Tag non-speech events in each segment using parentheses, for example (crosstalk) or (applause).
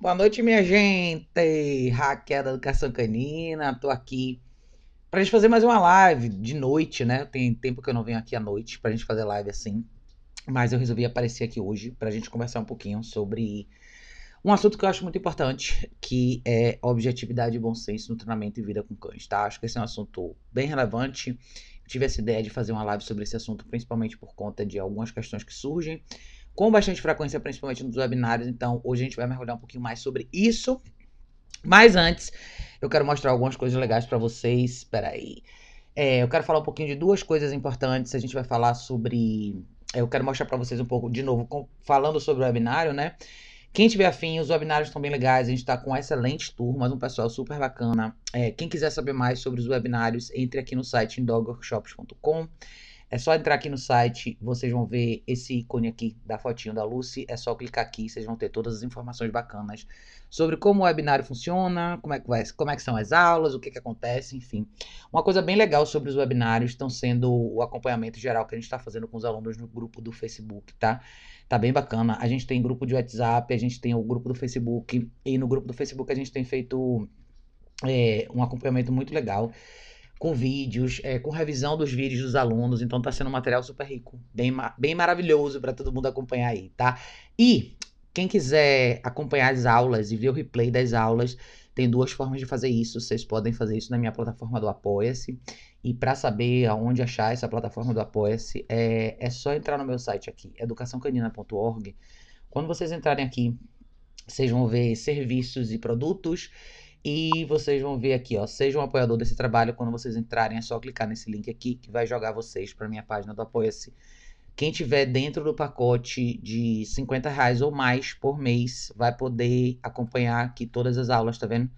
Boa noite, minha gente! Raquel da Educação Canina, tô aqui pra gente fazer mais uma live de noite, né? Tem tempo que eu não venho aqui à noite pra gente fazer live assim, mas eu resolvi aparecer aqui hoje pra gente conversar um pouquinho sobre um assunto que eu acho muito importante, que é objetividade e bom senso no treinamento e vida com cães, tá? Acho que esse é um assunto bem relevante. Eu tive essa ideia de fazer uma live sobre esse assunto, principalmente por conta de algumas questões que surgem com bastante frequência, principalmente nos webinários. Então, hoje a gente vai mergulhar um pouquinho mais sobre isso. Mas antes, eu quero mostrar algumas coisas legais para vocês. Espera aí. É, eu quero falar um pouquinho de duas coisas importantes. A gente vai falar sobre. Eu quero mostrar para vocês um pouco, de novo, com... falando sobre o webinário, né? Quem tiver afim, os webinários estão bem legais. A gente está com excelentes turmas, um pessoal super bacana. É, quem quiser saber mais sobre os webinários, entre aqui no site indogworkshops.com. É só entrar aqui no site, vocês vão ver esse ícone aqui da fotinho da Lucy. É só clicar aqui, vocês vão ter todas as informações bacanas sobre como o webinário funciona, como é que, vai, como é que são as aulas, o que, que acontece, enfim. Uma coisa bem legal sobre os webinários estão sendo o acompanhamento geral que a gente está fazendo com os alunos no grupo do Facebook, tá? Tá bem bacana. A gente tem grupo de WhatsApp, a gente tem o grupo do Facebook, e no grupo do Facebook a gente tem feito é, um acompanhamento muito legal com vídeos, é, com revisão dos vídeos dos alunos. Então tá sendo um material super rico, bem, bem maravilhoso para todo mundo acompanhar aí, tá? E quem quiser acompanhar as aulas e ver o replay das aulas, tem duas formas de fazer isso. Vocês podem fazer isso na minha plataforma do Apoia-se. E para saber aonde achar essa plataforma do Apoia-se, é, é só entrar no meu site aqui, educaçãocanina.org. Quando vocês entrarem aqui, vocês vão ver serviços e produtos e vocês vão ver aqui, ó, seja um apoiador desse trabalho, quando vocês entrarem é só clicar nesse link aqui que vai jogar vocês para minha página do Apoia-se. Quem tiver dentro do pacote de 50 reais ou mais por mês vai poder acompanhar aqui todas as aulas, tá vendo?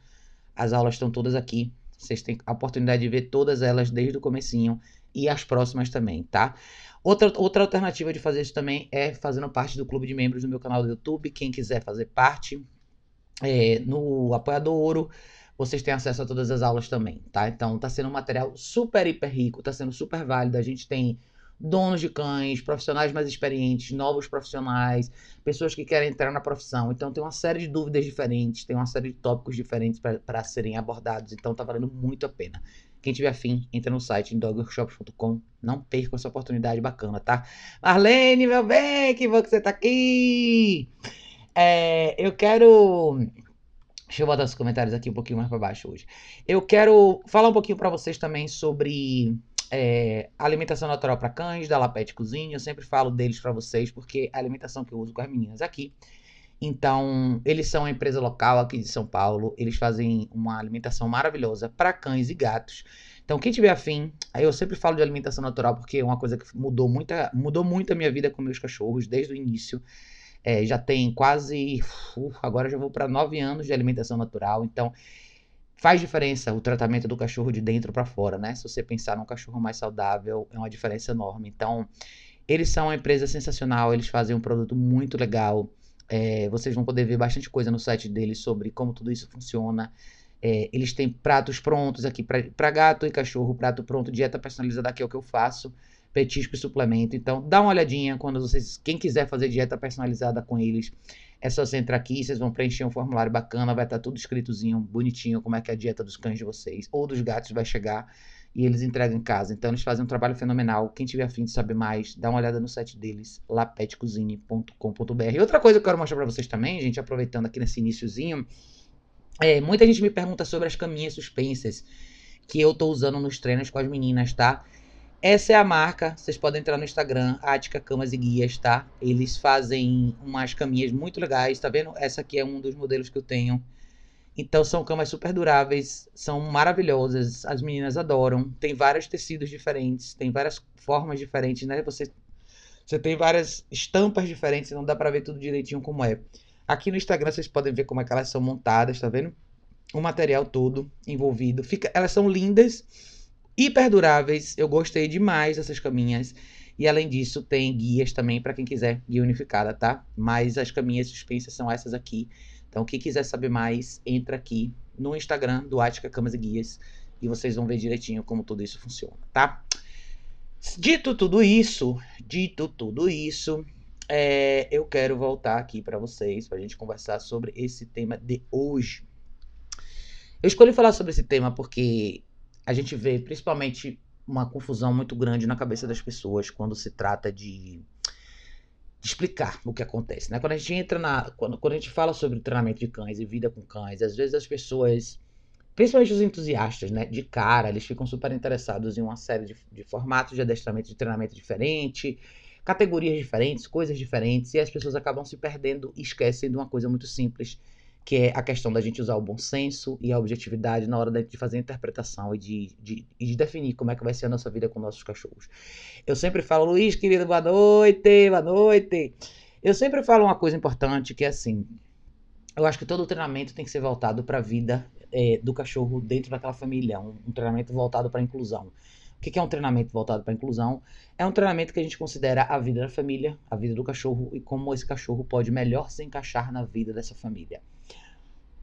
As aulas estão todas aqui. Vocês têm a oportunidade de ver todas elas desde o comecinho e as próximas também, tá? Outra, outra alternativa de fazer isso também é fazendo parte do clube de membros do meu canal do YouTube. Quem quiser fazer parte, é, no Apoiador Ouro, vocês têm acesso a todas as aulas também, tá? Então tá sendo um material super, hiper rico, tá sendo super válido. A gente tem donos de cães, profissionais mais experientes, novos profissionais, pessoas que querem entrar na profissão. Então tem uma série de dúvidas diferentes, tem uma série de tópicos diferentes para serem abordados. Então tá valendo muito a pena. Quem tiver afim, entra no site dogworkshops.com. Não perca essa oportunidade bacana, tá? Marlene, meu bem, que bom que você tá aqui! É, eu quero. Deixa eu botar os comentários aqui um pouquinho mais para baixo hoje. Eu quero falar um pouquinho para vocês também sobre é, alimentação natural para cães, da Lapete Cozinha. Eu sempre falo deles para vocês porque é a alimentação que eu uso com as meninas aqui. Então, eles são uma empresa local aqui de São Paulo. Eles fazem uma alimentação maravilhosa para cães e gatos. Então, quem tiver afim, aí eu sempre falo de alimentação natural porque é uma coisa que mudou, muita, mudou muito a minha vida com meus cachorros desde o início. É, já tem quase. Uh, agora já vou para nove anos de alimentação natural. Então, faz diferença o tratamento do cachorro de dentro para fora, né? Se você pensar num cachorro mais saudável, é uma diferença enorme. Então, eles são uma empresa sensacional, eles fazem um produto muito legal. É, vocês vão poder ver bastante coisa no site deles sobre como tudo isso funciona. É, eles têm pratos prontos aqui para gato e cachorro, prato pronto, dieta personalizada, aqui é o que eu faço petisco e suplemento. Então, dá uma olhadinha quando vocês, quem quiser fazer dieta personalizada com eles, é só você entrar aqui, vocês vão preencher um formulário bacana, vai estar tá tudo escritozinho, bonitinho, como é que é a dieta dos cães de vocês ou dos gatos vai chegar e eles entregam em casa. Então, eles fazem um trabalho fenomenal. Quem tiver afim de saber mais, dá uma olhada no site deles, lapetcozine.com.br. Outra coisa que eu quero mostrar para vocês também, gente, aproveitando aqui nesse iníciozinho, é, muita gente me pergunta sobre as caminhas suspensas que eu tô usando nos treinos com as meninas, tá? Essa é a marca. Vocês podem entrar no Instagram, Ática Camas e Guias, tá? Eles fazem umas caminhas muito legais, tá vendo? Essa aqui é um dos modelos que eu tenho. Então são camas super duráveis, são maravilhosas, as meninas adoram. Tem vários tecidos diferentes, tem várias formas diferentes, né? Você, você tem várias estampas diferentes, não dá para ver tudo direitinho como é. Aqui no Instagram vocês podem ver como é que elas são montadas, tá vendo? O material todo envolvido. Fica, elas são lindas hiper duráveis. Eu gostei demais dessas caminhas. E além disso, tem guias também para quem quiser guia unificada, tá? Mas as caminhas suspensas são essas aqui. Então, quem quiser saber mais, entra aqui no Instagram do Ática Camas e Guias e vocês vão ver direitinho como tudo isso funciona, tá? Dito tudo isso, dito tudo isso, é, eu quero voltar aqui para vocês, para a gente conversar sobre esse tema de hoje. Eu escolhi falar sobre esse tema porque a gente vê principalmente uma confusão muito grande na cabeça das pessoas quando se trata de, de explicar o que acontece. Né? Quando a gente entra na. Quando, quando a gente fala sobre treinamento de cães e vida com cães, às vezes as pessoas principalmente os entusiastas, né, de cara, eles ficam super interessados em uma série de, de formatos de adestramento de treinamento diferente, categorias diferentes, coisas diferentes, e as pessoas acabam se perdendo e esquecem de uma coisa muito simples, que é a questão da gente usar o bom senso e a objetividade na hora de fazer a interpretação e de, de, de definir como é que vai ser a nossa vida com nossos cachorros. Eu sempre falo, Luiz, querido, boa noite, boa noite. Eu sempre falo uma coisa importante que é assim, eu acho que todo treinamento tem que ser voltado para a vida é, do cachorro dentro daquela família, um, um treinamento voltado para a inclusão. O que é um treinamento voltado para inclusão? É um treinamento que a gente considera a vida da família, a vida do cachorro e como esse cachorro pode melhor se encaixar na vida dessa família.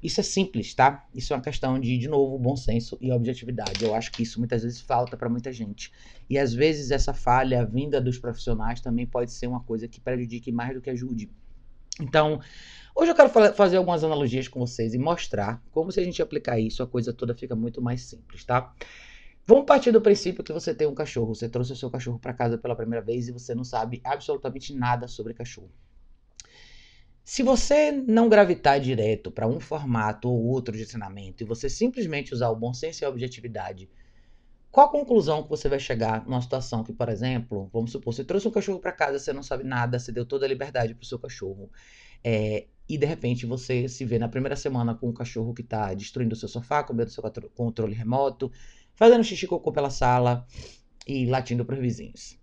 Isso é simples, tá? Isso é uma questão de, de novo, bom senso e objetividade. Eu acho que isso muitas vezes falta para muita gente. E às vezes essa falha vinda dos profissionais também pode ser uma coisa que prejudique mais do que ajude. Então, hoje eu quero fazer algumas analogias com vocês e mostrar como se a gente aplicar isso, a coisa toda fica muito mais simples, tá? Vamos partir do princípio que você tem um cachorro, você trouxe o seu cachorro para casa pela primeira vez e você não sabe absolutamente nada sobre cachorro. Se você não gravitar direto para um formato ou outro de treinamento e você simplesmente usar o bom senso e a objetividade, qual a conclusão que você vai chegar numa situação que, por exemplo, vamos supor, você trouxe um cachorro para casa, você não sabe nada, você deu toda a liberdade para o seu cachorro, é, e de repente você se vê na primeira semana com um cachorro que está destruindo o seu sofá, comendo seu controle remoto, fazendo xixi cocô pela sala e latindo para os vizinhos.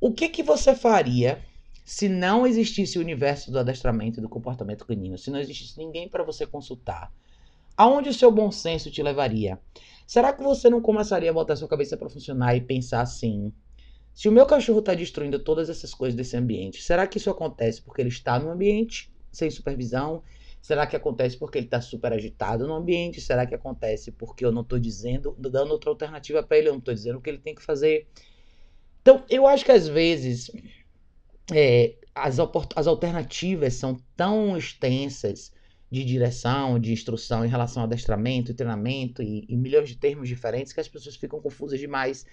O que que você faria se não existisse o universo do adestramento e do comportamento canino? Se não existisse ninguém para você consultar? Aonde o seu bom senso te levaria? Será que você não começaria a botar sua cabeça para funcionar e pensar assim: se o meu cachorro está destruindo todas essas coisas desse ambiente, será que isso acontece porque ele está no ambiente sem supervisão? Será que acontece porque ele está super agitado no ambiente? Será que acontece porque eu não estou dizendo, dando outra alternativa para ele, eu não estou dizendo o que ele tem que fazer? Então, eu acho que às vezes é, as, as alternativas são tão extensas de direção, de instrução em relação ao adestramento treinamento e, e milhões de termos diferentes que as pessoas ficam confusas demais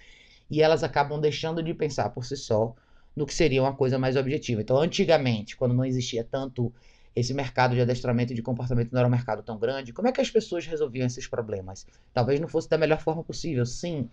e elas acabam deixando de pensar por si só no que seria uma coisa mais objetiva. Então, antigamente, quando não existia tanto esse mercado de adestramento e de comportamento não era um mercado tão grande, como é que as pessoas resolviam esses problemas? Talvez não fosse da melhor forma possível, sim.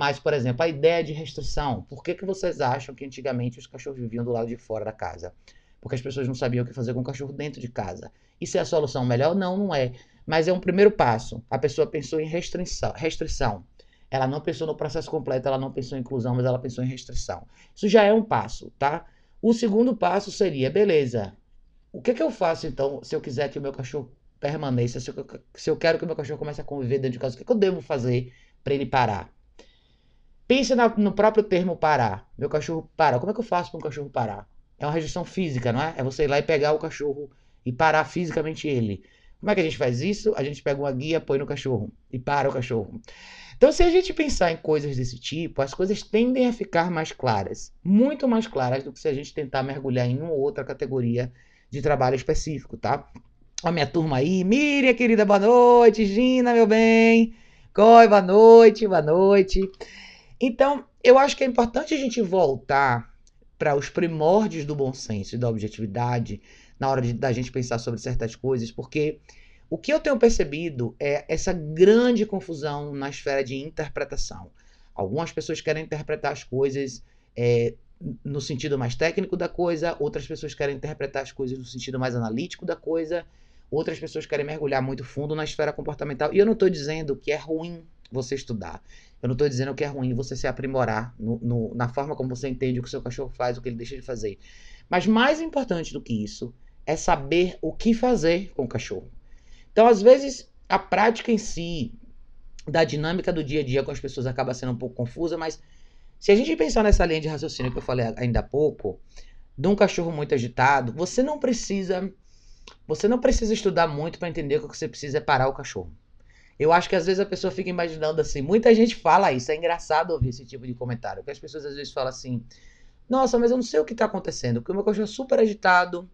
Mas, por exemplo, a ideia de restrição. Por que, que vocês acham que antigamente os cachorros viviam do lado de fora da casa? Porque as pessoas não sabiam o que fazer com o cachorro dentro de casa. Isso é a solução melhor? Não, não é. Mas é um primeiro passo. A pessoa pensou em restrição. restrição. Ela não pensou no processo completo, ela não pensou em inclusão, mas ela pensou em restrição. Isso já é um passo, tá? O segundo passo seria, beleza, o que, que eu faço, então, se eu quiser que o meu cachorro permaneça, se eu, se eu quero que o meu cachorro comece a conviver dentro de casa, o que, que eu devo fazer para ele parar? Pense na, no próprio termo parar. Meu cachorro para. Como é que eu faço para um cachorro parar? É uma restrição física, não é? É você ir lá e pegar o cachorro e parar fisicamente ele. Como é que a gente faz isso? A gente pega uma guia, põe no cachorro e para o cachorro. Então, se a gente pensar em coisas desse tipo, as coisas tendem a ficar mais claras, muito mais claras do que se a gente tentar mergulhar em uma ou outra categoria de trabalho específico, tá? Ó, minha turma aí. Miriam, querida, boa noite. Gina, meu bem. Coi, boa noite, boa noite. Então, eu acho que é importante a gente voltar para os primórdios do bom senso e da objetividade na hora de, da gente pensar sobre certas coisas, porque o que eu tenho percebido é essa grande confusão na esfera de interpretação. Algumas pessoas querem interpretar as coisas é, no sentido mais técnico da coisa, outras pessoas querem interpretar as coisas no sentido mais analítico da coisa, outras pessoas querem mergulhar muito fundo na esfera comportamental. E eu não estou dizendo que é ruim você estudar. Eu não estou dizendo que é ruim você se aprimorar no, no, na forma como você entende o que o seu cachorro faz, o que ele deixa de fazer. Mas mais importante do que isso é saber o que fazer com o cachorro. Então, às vezes, a prática em si, da dinâmica do dia a dia com as pessoas acaba sendo um pouco confusa, mas se a gente pensar nessa linha de raciocínio que eu falei ainda há pouco, de um cachorro muito agitado, você não precisa você não precisa estudar muito para entender que o que você precisa é parar o cachorro. Eu acho que às vezes a pessoa fica imaginando assim, muita gente fala isso, é engraçado ouvir esse tipo de comentário, porque as pessoas às vezes falam assim: Nossa, mas eu não sei o que tá acontecendo, porque o meu cachorro é super agitado.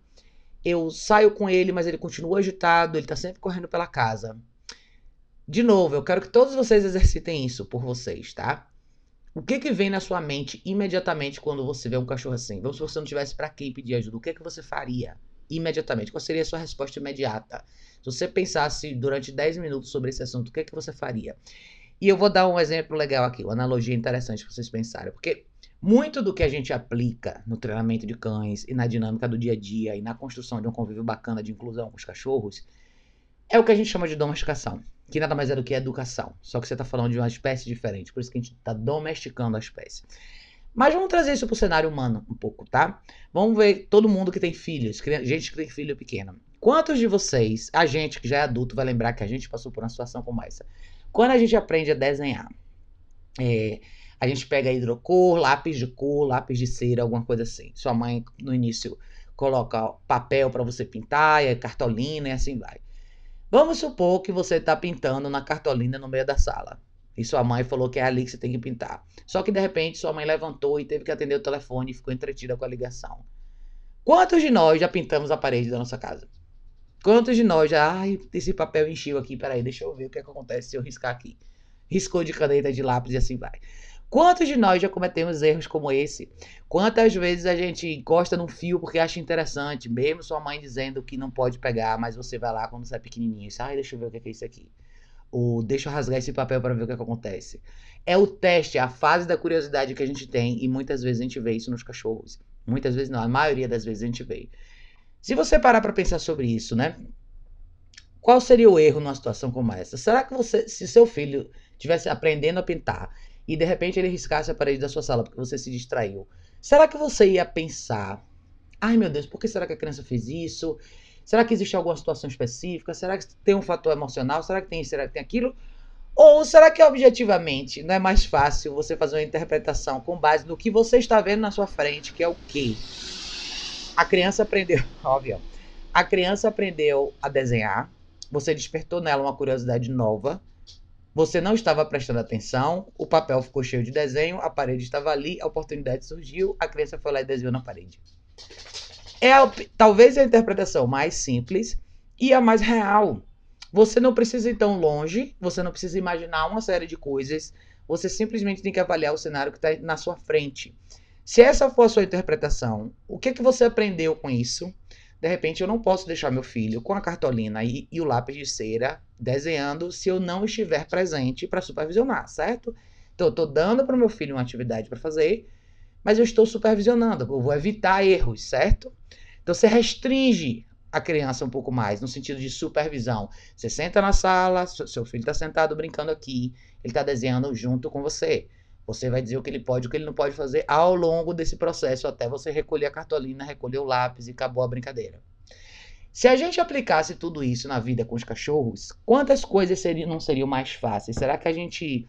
Eu saio com ele, mas ele continua agitado, ele tá sempre correndo pela casa. De novo, eu quero que todos vocês exercitem isso por vocês, tá? O que que vem na sua mente imediatamente quando você vê um cachorro assim? Vamos se você não tivesse para quem pedir ajuda, o que que você faria imediatamente? Qual seria a sua resposta imediata? Se você pensasse durante 10 minutos sobre esse assunto, o que que você faria? E eu vou dar um exemplo legal aqui, uma analogia interessante para vocês pensarem, porque muito do que a gente aplica no treinamento de cães e na dinâmica do dia a dia e na construção de um convívio bacana de inclusão com os cachorros é o que a gente chama de domesticação, que nada mais é do que educação. Só que você está falando de uma espécie diferente, por isso que a gente está domesticando a espécie. Mas vamos trazer isso para o cenário humano um pouco, tá? Vamos ver todo mundo que tem filhos, gente que tem filho pequeno. Quantos de vocês, a gente que já é adulto, vai lembrar que a gente passou por uma situação como essa? Quando a gente aprende a desenhar, é, a gente pega hidrocor, lápis de cor, lápis de cera, alguma coisa assim. Sua mãe, no início, coloca papel para você pintar, e cartolina e assim vai. Vamos supor que você está pintando na cartolina no meio da sala. E sua mãe falou que é ali que você tem que pintar. Só que de repente sua mãe levantou e teve que atender o telefone e ficou entretida com a ligação. Quantos de nós já pintamos a parede da nossa casa? Quantos de nós já. Ai, esse papel encheu aqui, peraí, deixa eu ver o que, é que acontece se eu riscar aqui. Riscou de caneta de lápis e assim vai. Quantos de nós já cometemos erros como esse? Quantas vezes a gente encosta num fio porque acha interessante, mesmo sua mãe dizendo que não pode pegar, mas você vai lá quando você é pequenininho e ai, deixa eu ver o que é isso aqui. Ou deixa eu rasgar esse papel para ver o que, é que acontece. É o teste, é a fase da curiosidade que a gente tem e muitas vezes a gente vê isso nos cachorros. Muitas vezes não, a maioria das vezes a gente vê. Se você parar para pensar sobre isso, né? Qual seria o erro numa situação como essa? Será que você, se seu filho estivesse aprendendo a pintar e de repente ele riscasse a parede da sua sala porque você se distraiu, será que você ia pensar: ai meu Deus, por que será que a criança fez isso? Será que existe alguma situação específica? Será que tem um fator emocional? Será que tem isso? Será que tem aquilo? Ou será que objetivamente não é mais fácil você fazer uma interpretação com base no que você está vendo na sua frente, que é o quê? A criança aprendeu, (laughs) óbvio. A criança aprendeu a desenhar, você despertou nela uma curiosidade nova, você não estava prestando atenção, o papel ficou cheio de desenho, a parede estava ali, a oportunidade surgiu, a criança foi lá e desenhou na parede. É a, talvez a interpretação mais simples e a mais real. Você não precisa ir tão longe, você não precisa imaginar uma série de coisas, você simplesmente tem que avaliar o cenário que está na sua frente. Se essa for a sua interpretação, o que, que você aprendeu com isso? De repente, eu não posso deixar meu filho com a cartolina e, e o lápis de cera desenhando se eu não estiver presente para supervisionar, certo? Então, eu estou dando para o meu filho uma atividade para fazer, mas eu estou supervisionando, eu vou evitar erros, certo? Então, você restringe a criança um pouco mais, no sentido de supervisão. Você senta na sala, seu filho está sentado brincando aqui, ele está desenhando junto com você. Você vai dizer o que ele pode e o que ele não pode fazer ao longo desse processo, até você recolher a cartolina, recolher o lápis e acabou a brincadeira. Se a gente aplicasse tudo isso na vida com os cachorros, quantas coisas seriam, não seriam mais fáceis? Será que a gente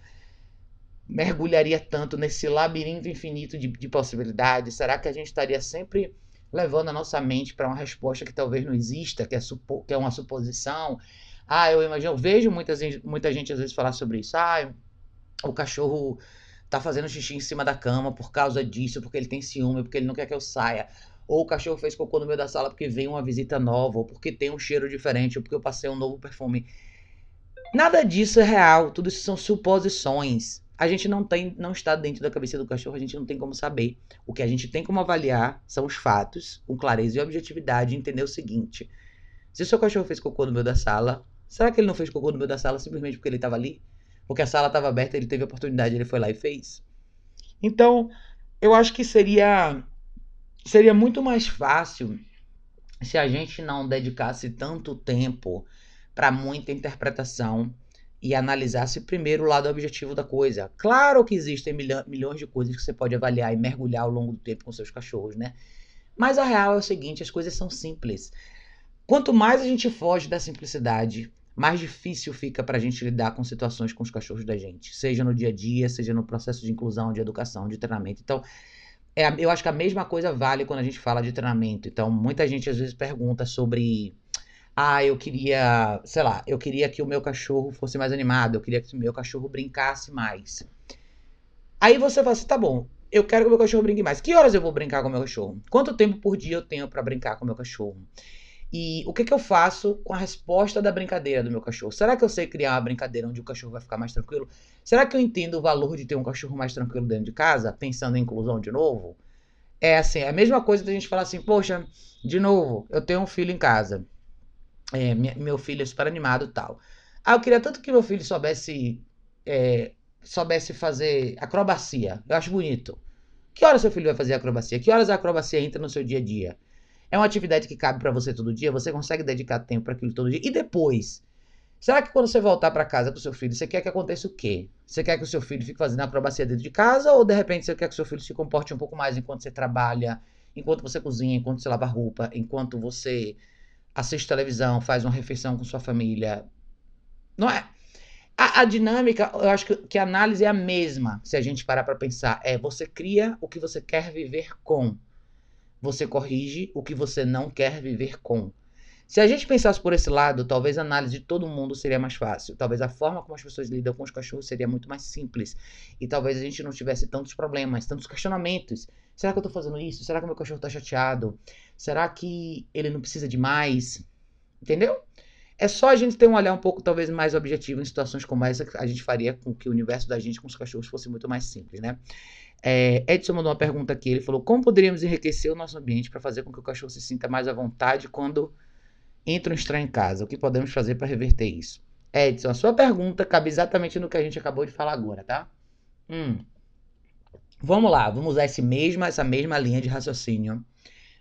mergulharia tanto nesse labirinto infinito de, de possibilidades? Será que a gente estaria sempre levando a nossa mente para uma resposta que talvez não exista, que é, supo, que é uma suposição? Ah, eu imagino, eu vejo muita, muita gente às vezes falar sobre isso. Ah, o cachorro tá fazendo xixi em cima da cama por causa disso, porque ele tem ciúme, porque ele não quer que eu saia. Ou o cachorro fez cocô no meio da sala porque veio uma visita nova, ou porque tem um cheiro diferente, ou porque eu passei um novo perfume. Nada disso é real, tudo isso são suposições. A gente não tem, não está dentro da cabeça do cachorro, a gente não tem como saber. O que a gente tem como avaliar são os fatos, com clareza e objetividade, e entender o seguinte: se o seu cachorro fez cocô no meio da sala, será que ele não fez cocô no meio da sala simplesmente porque ele estava ali? Porque a sala estava aberta, ele teve a oportunidade, ele foi lá e fez. Então, eu acho que seria seria muito mais fácil se a gente não dedicasse tanto tempo para muita interpretação e analisasse primeiro o lado objetivo da coisa. Claro que existem milhões de coisas que você pode avaliar e mergulhar ao longo do tempo com seus cachorros, né? Mas a real é o seguinte, as coisas são simples. Quanto mais a gente foge da simplicidade, mais difícil fica para a gente lidar com situações com os cachorros da gente, seja no dia a dia, seja no processo de inclusão, de educação, de treinamento. Então, é, eu acho que a mesma coisa vale quando a gente fala de treinamento. Então, muita gente às vezes pergunta sobre. Ah, eu queria, sei lá, eu queria que o meu cachorro fosse mais animado, eu queria que o meu cachorro brincasse mais. Aí você fala assim, tá bom, eu quero que o meu cachorro brinque mais. Que horas eu vou brincar com o meu cachorro? Quanto tempo por dia eu tenho para brincar com o meu cachorro? E o que, que eu faço com a resposta da brincadeira do meu cachorro? Será que eu sei criar uma brincadeira onde o cachorro vai ficar mais tranquilo? Será que eu entendo o valor de ter um cachorro mais tranquilo dentro de casa? Pensando em inclusão de novo? É assim, é a mesma coisa da gente falar assim, poxa, de novo, eu tenho um filho em casa. É, meu filho é super animado tal. Ah, eu queria tanto que meu filho soubesse é, soubesse fazer acrobacia. Eu acho bonito. Que horas seu filho vai fazer acrobacia? Que horas a acrobacia entra no seu dia a dia? É uma atividade que cabe para você todo dia? Você consegue dedicar tempo para aquilo todo dia? E depois? Será que quando você voltar para casa com seu filho, você quer que aconteça o quê? Você quer que o seu filho fique fazendo acrobacia dentro de casa ou de repente você quer que o seu filho se comporte um pouco mais enquanto você trabalha, enquanto você cozinha, enquanto você lava roupa, enquanto você assiste televisão, faz uma refeição com sua família? Não é? A, a, dinâmica, eu acho que, que, a análise é a mesma, se a gente parar para pensar. É você cria o que você quer viver com. Você corrige o que você não quer viver com. Se a gente pensasse por esse lado, talvez a análise de todo mundo seria mais fácil. Talvez a forma como as pessoas lidam com os cachorros seria muito mais simples. E talvez a gente não tivesse tantos problemas, tantos questionamentos. Será que eu tô fazendo isso? Será que meu cachorro tá chateado? Será que ele não precisa de mais? Entendeu? É só a gente ter um olhar um pouco, talvez, mais objetivo em situações como essa, que a gente faria com que o universo da gente com os cachorros fosse muito mais simples, né? É, Edson mandou uma pergunta aqui. Ele falou: Como poderíamos enriquecer o nosso ambiente para fazer com que o cachorro se sinta mais à vontade quando entra um estranho em casa? O que podemos fazer para reverter isso? Edson, a sua pergunta cabe exatamente no que a gente acabou de falar agora, tá? Hum. Vamos lá, vamos usar esse mesma, essa mesma linha de raciocínio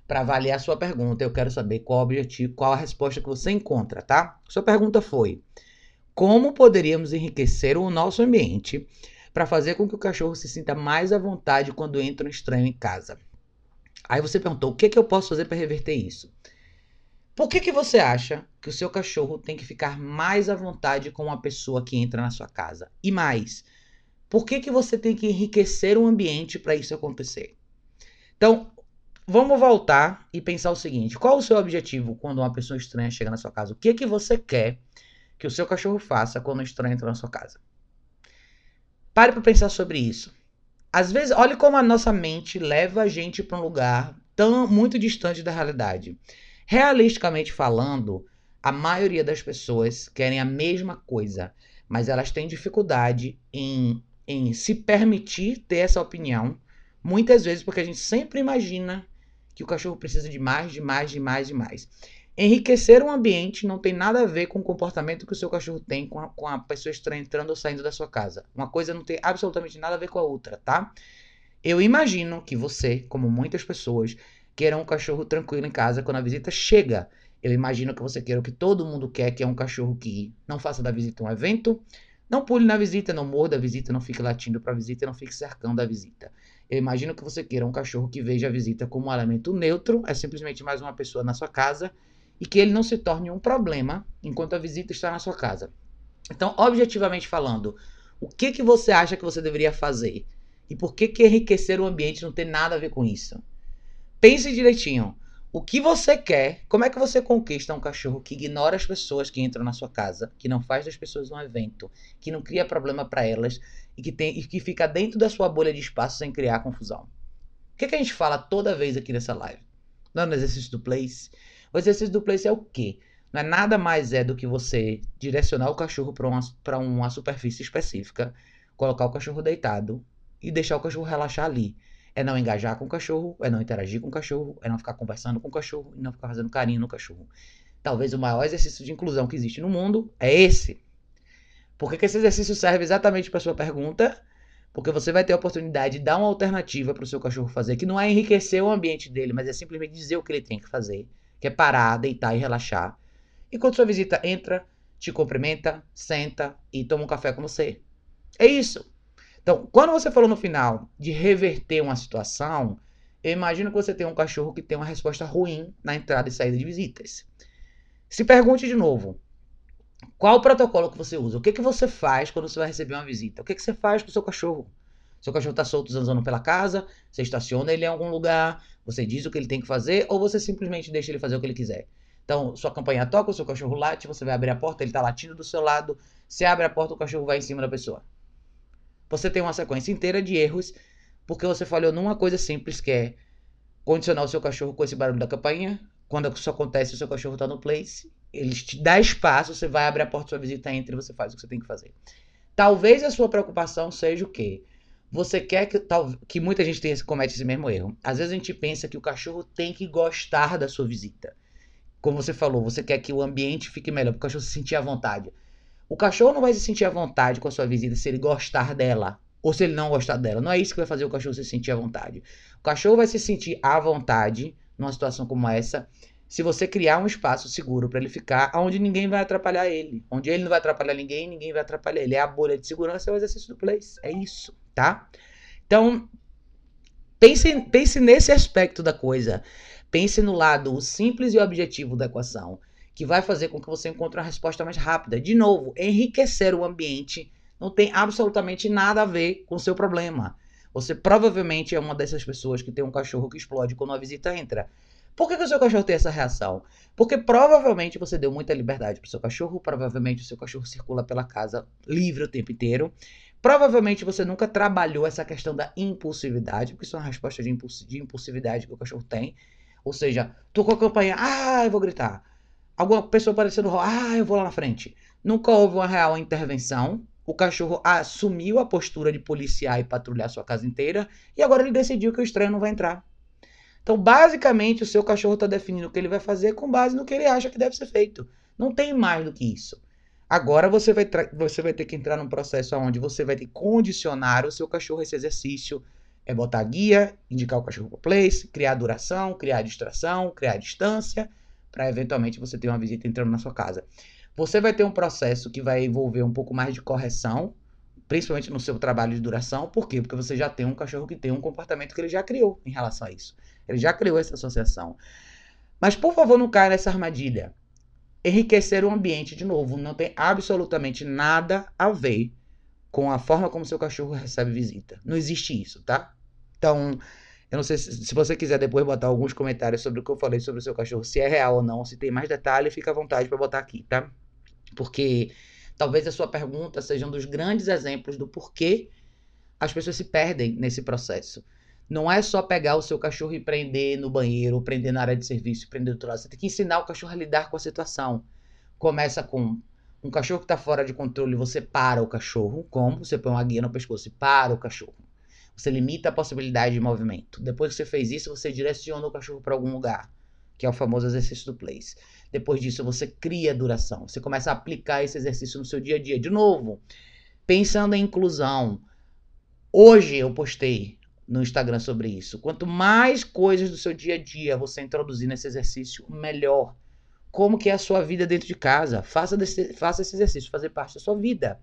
para avaliar a sua pergunta. Eu quero saber qual o objetivo, qual a resposta que você encontra, tá? Sua pergunta foi: como poderíamos enriquecer o nosso ambiente para fazer com que o cachorro se sinta mais à vontade quando entra um estranho em casa? Aí você perguntou: o que, que eu posso fazer para reverter isso? Por que, que você acha que o seu cachorro tem que ficar mais à vontade com uma pessoa que entra na sua casa? E mais, por que, que você tem que enriquecer o ambiente para isso acontecer? Então, Vamos voltar e pensar o seguinte: qual o seu objetivo quando uma pessoa estranha chega na sua casa? O que que você quer que o seu cachorro faça quando um estranho entra na sua casa? Pare para pensar sobre isso. Às vezes, olhe como a nossa mente leva a gente para um lugar tão muito distante da realidade. Realisticamente falando, a maioria das pessoas querem a mesma coisa, mas elas têm dificuldade em, em se permitir ter essa opinião, muitas vezes porque a gente sempre imagina que o cachorro precisa de mais, de mais, de mais, de mais. Enriquecer um ambiente não tem nada a ver com o comportamento que o seu cachorro tem com a, com a pessoa estranha entrando ou saindo da sua casa. Uma coisa não tem absolutamente nada a ver com a outra, tá? Eu imagino que você, como muitas pessoas, queira um cachorro tranquilo em casa quando a visita chega. Eu imagino que você queira o que todo mundo quer, que é um cachorro que não faça da visita um evento, não pule na visita, não morda a visita, não fique latindo para a visita, não fique cercando a visita. Eu imagino que você queira um cachorro que veja a visita como um elemento neutro, é simplesmente mais uma pessoa na sua casa, e que ele não se torne um problema enquanto a visita está na sua casa. Então, objetivamente falando, o que, que você acha que você deveria fazer? E por que, que enriquecer o ambiente não tem nada a ver com isso? Pense direitinho. O que você quer? Como é que você conquista um cachorro que ignora as pessoas que entram na sua casa, que não faz das pessoas um evento, que não cria problema para elas e que, tem, e que fica dentro da sua bolha de espaço sem criar confusão? O que, que a gente fala toda vez aqui nessa live? Não é no exercício do place? O exercício do place é o quê? Não é nada mais é do que você direcionar o cachorro para uma, uma superfície específica, colocar o cachorro deitado e deixar o cachorro relaxar ali é não engajar com o cachorro, é não interagir com o cachorro, é não ficar conversando com o cachorro e não ficar fazendo carinho no cachorro. Talvez o maior exercício de inclusão que existe no mundo é esse. Por que, que esse exercício serve exatamente para sua pergunta? Porque você vai ter a oportunidade de dar uma alternativa para o seu cachorro fazer, que não é enriquecer o ambiente dele, mas é simplesmente dizer o que ele tem que fazer, que é parar, deitar e relaxar. Enquanto sua visita entra, te cumprimenta, senta e toma um café com você. É isso. Então, quando você falou no final de reverter uma situação, eu imagino que você tem um cachorro que tem uma resposta ruim na entrada e saída de visitas. Se pergunte de novo: qual o protocolo que você usa? O que, que você faz quando você vai receber uma visita? O que, que você faz com o seu cachorro? Seu cachorro está solto zanzando pela casa, você estaciona ele em algum lugar, você diz o que ele tem que fazer, ou você simplesmente deixa ele fazer o que ele quiser. Então, sua campanha toca, o seu cachorro late, você vai abrir a porta, ele está latindo do seu lado, você abre a porta, o cachorro vai em cima da pessoa. Você tem uma sequência inteira de erros Porque você falhou numa coisa simples que é condicionar o seu cachorro com esse barulho da campainha. Quando isso acontece, o seu cachorro tá no place, ele te dá espaço, você vai abrir a porta sua visita, entra e você faz o que você tem que fazer. Talvez a sua preocupação seja o quê? Você quer que, tal, que muita gente tenha, comete esse mesmo erro. Às vezes a gente pensa que o cachorro tem que gostar da sua visita. Como você falou, você quer que o ambiente fique melhor, para o cachorro se sentir à vontade. O cachorro não vai se sentir à vontade com a sua visita se ele gostar dela ou se ele não gostar dela. Não é isso que vai fazer o cachorro se sentir à vontade. O cachorro vai se sentir à vontade numa situação como essa se você criar um espaço seguro para ele ficar onde ninguém vai atrapalhar ele. Onde ele não vai atrapalhar ninguém, ninguém vai atrapalhar ele. É a bolha de segurança, é o exercício do place. É isso, tá? Então, pense, pense nesse aspecto da coisa. Pense no lado simples e objetivo da equação que vai fazer com que você encontre uma resposta mais rápida. De novo, enriquecer o ambiente não tem absolutamente nada a ver com o seu problema. Você provavelmente é uma dessas pessoas que tem um cachorro que explode quando a visita entra. Por que, que o seu cachorro tem essa reação? Porque provavelmente você deu muita liberdade para o seu cachorro, provavelmente o seu cachorro circula pela casa livre o tempo inteiro. Provavelmente você nunca trabalhou essa questão da impulsividade, porque isso é uma resposta de, impuls de impulsividade que o cachorro tem. Ou seja, tocou a campanha, ah, eu vou gritar alguma pessoa aparecendo, ah, eu vou lá na frente. Nunca houve uma real intervenção. O cachorro assumiu a postura de policiar e patrulhar sua casa inteira e agora ele decidiu que o estranho não vai entrar. Então, basicamente, o seu cachorro está definindo o que ele vai fazer com base no que ele acha que deve ser feito. Não tem mais do que isso. Agora você vai, você vai ter que entrar num processo onde você vai ter que condicionar o seu cachorro a esse exercício. É botar guia, indicar o cachorro para place, criar duração, criar distração, criar distância para eventualmente você ter uma visita entrando na sua casa. Você vai ter um processo que vai envolver um pouco mais de correção, principalmente no seu trabalho de duração. Por quê? Porque você já tem um cachorro que tem um comportamento que ele já criou em relação a isso. Ele já criou essa associação. Mas por favor, não caia nessa armadilha. Enriquecer o ambiente, de novo, não tem absolutamente nada a ver com a forma como seu cachorro (laughs) recebe visita. Não existe isso, tá? Então, eu não sei se, se, você quiser depois botar alguns comentários sobre o que eu falei sobre o seu cachorro, se é real ou não, se tem mais detalhe, fica à vontade para botar aqui, tá? Porque talvez a sua pergunta seja um dos grandes exemplos do porquê as pessoas se perdem nesse processo. Não é só pegar o seu cachorro e prender no banheiro, prender na área de serviço, prender outro lado. Você tem que ensinar o cachorro a lidar com a situação. Começa com um cachorro que está fora de controle, você para o cachorro. Como? Você põe uma guia no pescoço e para o cachorro. Você limita a possibilidade de movimento. Depois que você fez isso, você direciona o cachorro para algum lugar, que é o famoso exercício do place. Depois disso, você cria duração. Você começa a aplicar esse exercício no seu dia a dia. De novo, pensando em inclusão. Hoje eu postei no Instagram sobre isso. Quanto mais coisas do seu dia a dia você introduzir nesse exercício, melhor. Como que é a sua vida dentro de casa? Faça, desse, faça esse exercício fazer parte da sua vida.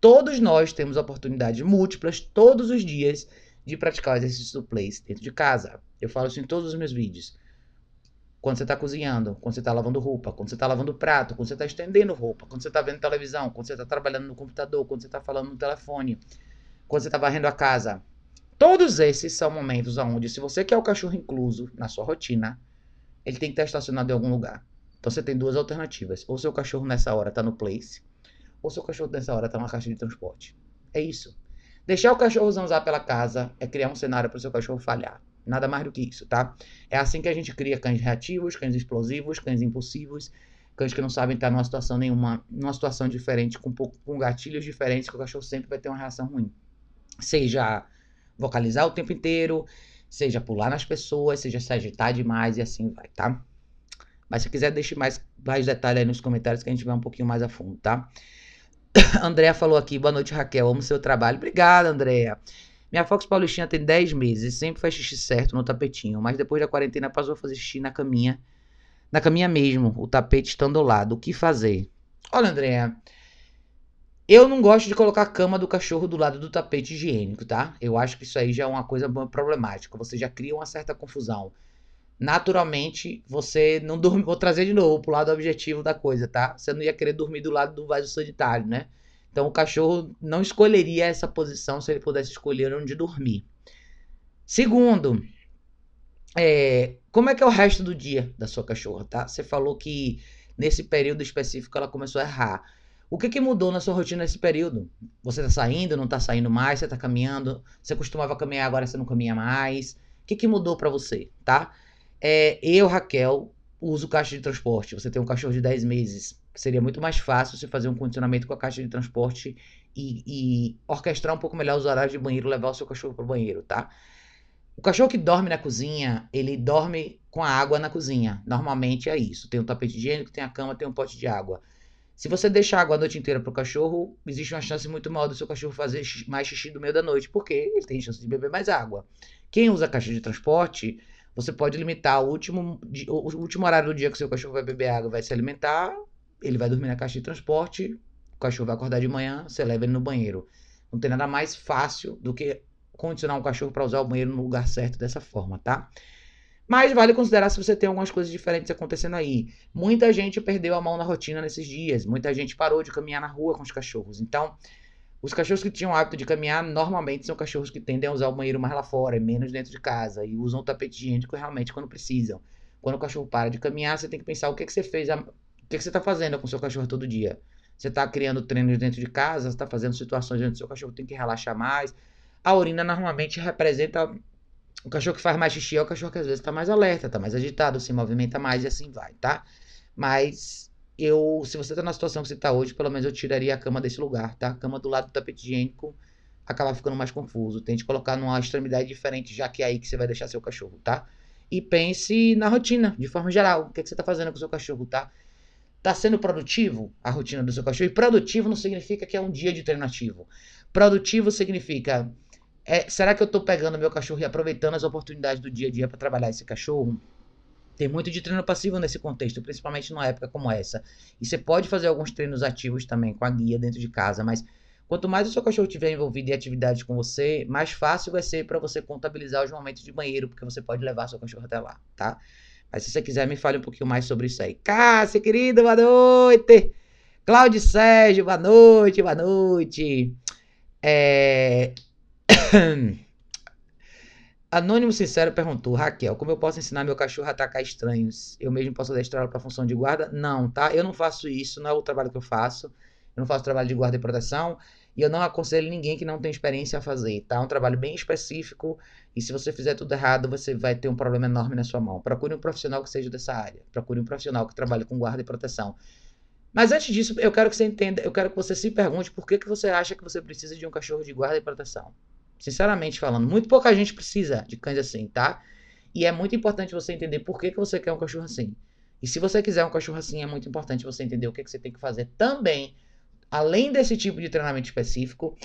Todos nós temos oportunidades múltiplas todos os dias de praticar o exercício do place dentro de casa. Eu falo isso em todos os meus vídeos. Quando você está cozinhando, quando você está lavando roupa, quando você está lavando prato, quando você está estendendo roupa, quando você está vendo televisão, quando você está trabalhando no computador, quando você está falando no telefone, quando você está varrendo a casa. Todos esses são momentos onde, se você quer o cachorro incluso na sua rotina, ele tem que estar estacionado em algum lugar. Então você tem duas alternativas. Ou seu cachorro nessa hora está no place, ou seu cachorro nessa hora está numa caixa de transporte. É isso. Deixar o cachorro zanzar pela casa é criar um cenário para o seu cachorro falhar. Nada mais do que isso, tá? É assim que a gente cria cães reativos, cães explosivos, cães impulsivos, cães que não sabem estar numa situação nenhuma, numa situação diferente, com, com gatilhos diferentes, que o cachorro sempre vai ter uma reação ruim. Seja vocalizar o tempo inteiro, seja pular nas pessoas, seja se agitar demais e assim vai, tá? Mas se quiser, deixe mais, mais detalhes aí nos comentários que a gente vai um pouquinho mais a fundo, tá? (coughs) Andréa falou aqui, boa noite, Raquel. Amo seu trabalho. Obrigada, Andréa. Minha Fox Paulistinha tem 10 meses, sempre faz xixi certo no tapetinho, mas depois da quarentena passou a fazer xixi na caminha. Na caminha mesmo, o tapete estando ao lado. O que fazer? Olha, Andréa, eu não gosto de colocar a cama do cachorro do lado do tapete higiênico, tá? Eu acho que isso aí já é uma coisa problemática. Você já cria uma certa confusão naturalmente você não (laughs) dorme. Vou trazer de novo pro lado objetivo da coisa, tá? Você não ia querer dormir do lado do vaso sanitário, né? Então o cachorro não escolheria essa posição se ele pudesse escolher onde dormir. Segundo, é, como é que é o resto do dia da sua cachorra, tá? Você falou que nesse período específico ela começou a errar. O que, que mudou na sua rotina nesse período? Você tá saindo, não tá saindo mais, você tá caminhando, você costumava caminhar, agora você não caminha mais. O que, que mudou para você, tá? É, eu, Raquel, uso caixa de transporte. Você tem um cachorro de 10 meses, seria muito mais fácil você fazer um condicionamento com a caixa de transporte e, e orquestrar um pouco melhor os horários de banheiro, levar o seu cachorro pro banheiro, tá? O cachorro que dorme na cozinha, ele dorme com a água na cozinha. Normalmente é isso. Tem um tapete higiênico, tem a cama, tem um pote de água. Se você deixar água a noite inteira pro cachorro, existe uma chance muito maior do seu cachorro fazer mais xixi no meio da noite, porque ele tem chance de beber mais água. Quem usa caixa de transporte, você pode limitar o último, o último horário do dia que o seu cachorro vai beber água, vai se alimentar, ele vai dormir na caixa de transporte, o cachorro vai acordar de manhã, você leva ele no banheiro. Não tem nada mais fácil do que condicionar um cachorro para usar o banheiro no lugar certo dessa forma, tá? Mas vale considerar se você tem algumas coisas diferentes acontecendo aí. Muita gente perdeu a mão na rotina nesses dias, muita gente parou de caminhar na rua com os cachorros. Então, os cachorros que tinham o hábito de caminhar normalmente são cachorros que tendem a usar o banheiro mais lá fora, menos dentro de casa, e usam o tapete higiênico realmente quando precisam. Quando o cachorro para de caminhar, você tem que pensar o que, que você fez, o que, que você está fazendo com o seu cachorro todo dia. Você está criando treinos dentro de casa, você está fazendo situações onde o seu cachorro tem que relaxar mais. A urina normalmente representa o cachorro que faz mais xixi é o cachorro que às vezes está mais alerta, está mais agitado, se movimenta mais e assim vai, tá? Mas eu, se você está na situação que você está hoje, pelo menos eu tiraria a cama desse lugar, tá? A cama do lado do tapete higiênico acaba ficando mais confuso. Tente colocar numa extremidade diferente, já que é aí que você vai deixar seu cachorro, tá? E pense na rotina, de forma geral. O que, é que você está fazendo com o seu cachorro, tá? Tá sendo produtivo a rotina do seu cachorro? E produtivo não significa que é um dia de treino ativo. Produtivo significa é, será que eu estou pegando meu cachorro e aproveitando as oportunidades do dia a dia para trabalhar esse cachorro? Tem muito de treino passivo nesse contexto, principalmente numa época como essa. E você pode fazer alguns treinos ativos também com a guia dentro de casa, mas quanto mais o seu cachorro estiver envolvido em atividades com você, mais fácil vai ser para você contabilizar os momentos de banheiro, porque você pode levar seu cachorro até lá, tá? Mas se você quiser, me fale um pouquinho mais sobre isso aí. Cássia, querida, boa noite! Cláudio Sérgio, boa noite, boa noite. É, (coughs) Anônimo Sincero perguntou, Raquel, como eu posso ensinar meu cachorro a atacar estranhos? Eu mesmo posso adestrá-lo para função de guarda? Não, tá? Eu não faço isso, não é o trabalho que eu faço. Eu não faço trabalho de guarda e proteção. E eu não aconselho ninguém que não tem experiência a fazer, tá? É um trabalho bem específico. E se você fizer tudo errado, você vai ter um problema enorme na sua mão. Procure um profissional que seja dessa área. Procure um profissional que trabalhe com guarda e proteção. Mas antes disso, eu quero que você entenda, eu quero que você se pergunte por que, que você acha que você precisa de um cachorro de guarda e proteção. Sinceramente falando, muito pouca gente precisa de cães assim, tá? E é muito importante você entender por que, que você quer um cachorro assim. E se você quiser um cachorro assim, é muito importante você entender o que, que você tem que fazer também, além desse tipo de treinamento específico,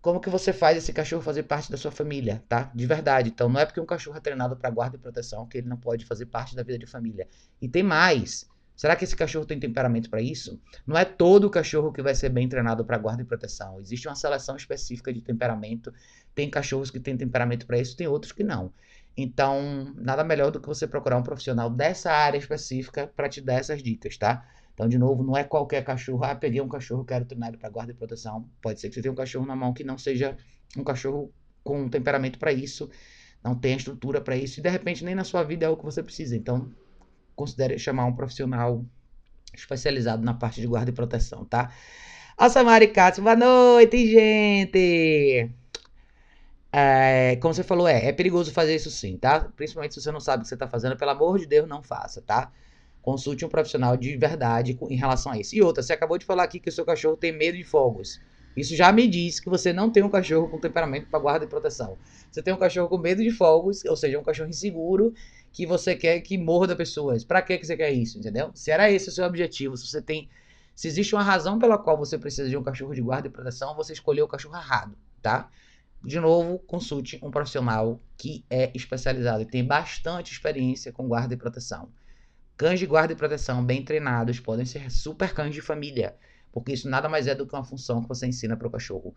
como que você faz esse cachorro fazer parte da sua família, tá? De verdade. Então, não é porque um cachorro é treinado para guarda e proteção que ele não pode fazer parte da vida de família. E tem mais. Será que esse cachorro tem temperamento para isso? Não é todo cachorro que vai ser bem treinado para guarda e proteção. Existe uma seleção específica de temperamento. Tem cachorros que têm temperamento para isso, tem outros que não. Então, nada melhor do que você procurar um profissional dessa área específica para te dar essas dicas, tá? Então, de novo, não é qualquer cachorro. Ah, peguei um cachorro, quero treinar ele para guarda e proteção. Pode ser que você tenha um cachorro na mão que não seja um cachorro com temperamento para isso, não tenha estrutura para isso, e de repente nem na sua vida é o que você precisa. Então, considere chamar um profissional especializado na parte de guarda e proteção, tá? A Samari Cássio, boa noite, gente! É, como você falou, é, é perigoso fazer isso sim, tá? Principalmente se você não sabe o que você tá fazendo, pelo amor de Deus, não faça, tá? Consulte um profissional de verdade em relação a isso. E outra, você acabou de falar aqui que o seu cachorro tem medo de fogos. Isso já me diz que você não tem um cachorro com temperamento para guarda e proteção. Você tem um cachorro com medo de fogos, ou seja, um cachorro inseguro que você quer que morda pessoas. Para que você quer isso, entendeu? Se era esse o seu objetivo, se você tem, se existe uma razão pela qual você precisa de um cachorro de guarda e proteção, você escolheu o cachorro errado, tá? De novo, consulte um profissional que é especializado e tem bastante experiência com guarda e proteção. Cães de guarda e proteção bem treinados podem ser super cães de família, porque isso nada mais é do que uma função que você ensina para o cachorro.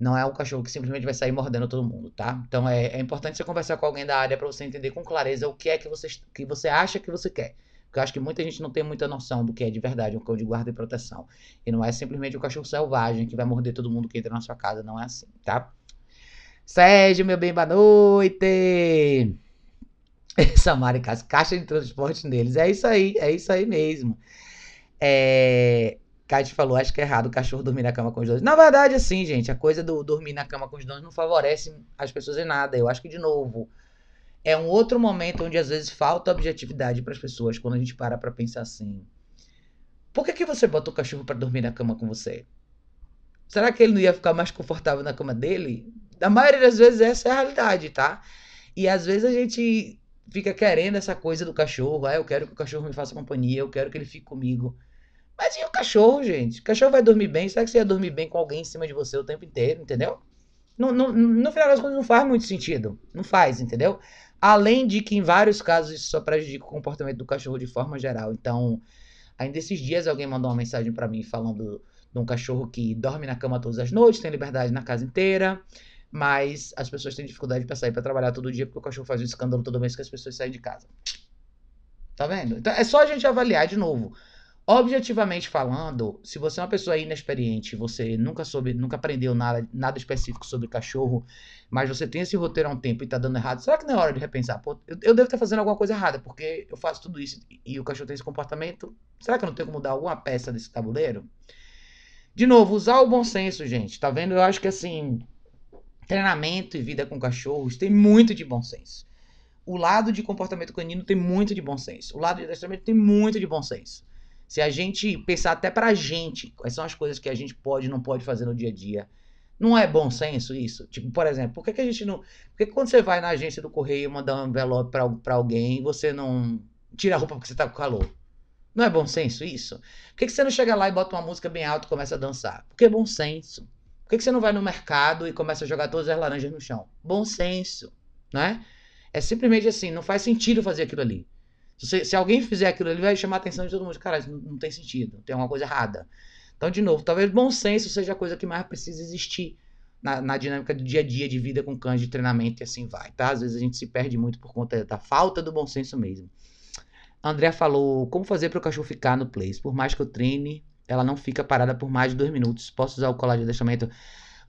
Não é um cachorro que simplesmente vai sair mordendo todo mundo, tá? Então é, é importante você conversar com alguém da área para você entender com clareza o que é que você, que você acha que você quer. Porque eu acho que muita gente não tem muita noção do que é de verdade um cão de guarda e proteção. E não é simplesmente um cachorro selvagem que vai morder todo mundo que entra na sua casa. Não é assim, tá? Sérgio, meu bem, boa noite! (laughs) Samara caixa de transporte neles. É isso aí, é isso aí mesmo. É... Kate falou, acho que é errado o cachorro dormir na cama com os dois. Na verdade, assim, gente, a coisa do dormir na cama com os dois não favorece as pessoas em nada. Eu acho que, de novo, é um outro momento onde às vezes falta objetividade para as pessoas quando a gente para pra pensar assim. Por que, que você bota o cachorro para dormir na cama com você? Será que ele não ia ficar mais confortável na cama dele? Da maioria das vezes essa é a realidade, tá? E às vezes a gente fica querendo essa coisa do cachorro. Ah, eu quero que o cachorro me faça companhia, eu quero que ele fique comigo. Mas e o cachorro, gente? O cachorro vai dormir bem? Será que você ia dormir bem com alguém em cima de você o tempo inteiro, entendeu? No, no, no final das contas não faz muito sentido. Não faz, entendeu? Além de que em vários casos isso só prejudica o comportamento do cachorro de forma geral. Então, ainda esses dias alguém mandou uma mensagem para mim falando de um cachorro que dorme na cama todas as noites, tem liberdade na casa inteira, mas as pessoas têm dificuldade para sair para trabalhar todo dia porque o cachorro faz um escândalo todo mês que as pessoas saem de casa. Tá vendo? Então é só a gente avaliar de novo. Objetivamente falando, se você é uma pessoa inexperiente, você nunca soube, nunca aprendeu nada, nada específico sobre cachorro, mas você tem esse roteiro há um tempo e tá dando errado, será que não é hora de repensar? Pô, eu, eu devo estar fazendo alguma coisa errada, porque eu faço tudo isso e o cachorro tem esse comportamento. Será que eu não tenho que mudar alguma peça desse tabuleiro? De novo, usar o bom senso, gente. Tá vendo? Eu acho que assim, treinamento e vida com cachorros tem muito de bom senso. O lado de comportamento canino tem muito de bom senso. O lado de adestramento tem muito de bom senso. Se a gente pensar até pra gente, quais são as coisas que a gente pode e não pode fazer no dia a dia, não é bom senso isso? Tipo, por exemplo, por que, que a gente não. Por que, que quando você vai na agência do correio mandar um envelope pra, pra alguém, você não tira a roupa porque você tá com calor? Não é bom senso isso? Por que, que você não chega lá e bota uma música bem alta e começa a dançar? Porque é bom senso. Por que, que você não vai no mercado e começa a jogar todas as laranjas no chão? Bom senso, né? É simplesmente assim, não faz sentido fazer aquilo ali. Se, se alguém fizer aquilo ali, vai chamar a atenção de todo mundo. Cara, isso não, tem sentido, tem alguma coisa errada. Então, de novo, talvez bom senso seja a coisa que mais precisa existir na, na, dinâmica do dia a dia de vida com cães de treinamento e assim vai, tá? Às vezes a gente se perde muito por conta da falta do bom senso mesmo. André falou: como fazer para o cachorro ficar no place? Por mais que eu treine, ela não fica parada por mais de dois minutos. Posso usar o colar de adestramento?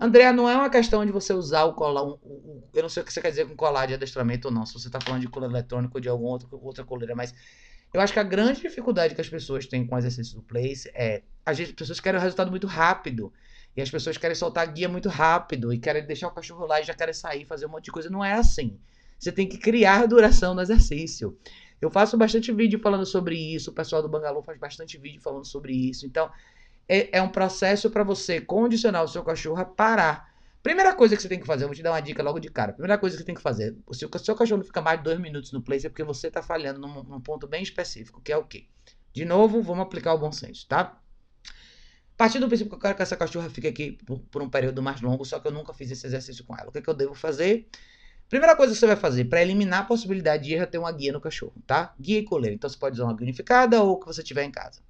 André, não é uma questão de você usar o colar. Um, um, eu não sei o que você quer dizer com colar de adestramento ou não. Se você está falando de colar eletrônico ou de alguma outra, outra coleira, mas eu acho que a grande dificuldade que as pessoas têm com o exercício do place é. As pessoas querem o resultado muito rápido. E as pessoas querem soltar a guia muito rápido. E querem deixar o cachorro lá e já querem sair, fazer um monte de coisa. Não é assim. Você tem que criar duração no exercício. Eu faço bastante vídeo falando sobre isso, o pessoal do Bangalô faz bastante vídeo falando sobre isso. Então, é, é um processo para você condicionar o seu cachorro a parar. Primeira coisa que você tem que fazer, eu vou te dar uma dica logo de cara. Primeira coisa que você tem que fazer, se o seu cachorro não fica mais de dois minutos no place, é porque você está falhando num, num, ponto bem específico, que é o quê? De novo, vamos aplicar o bom senso, tá? A partir do princípio que eu quero que essa cachorra fique aqui por, por, um período mais longo, só que eu nunca fiz esse exercício com ela. O que, é que eu devo fazer? Primeira coisa que você vai fazer para eliminar a possibilidade de erro é ter uma guia no cachorro, tá? Guia e coleira. Então você pode usar uma guia unificada ou o que você tiver em casa.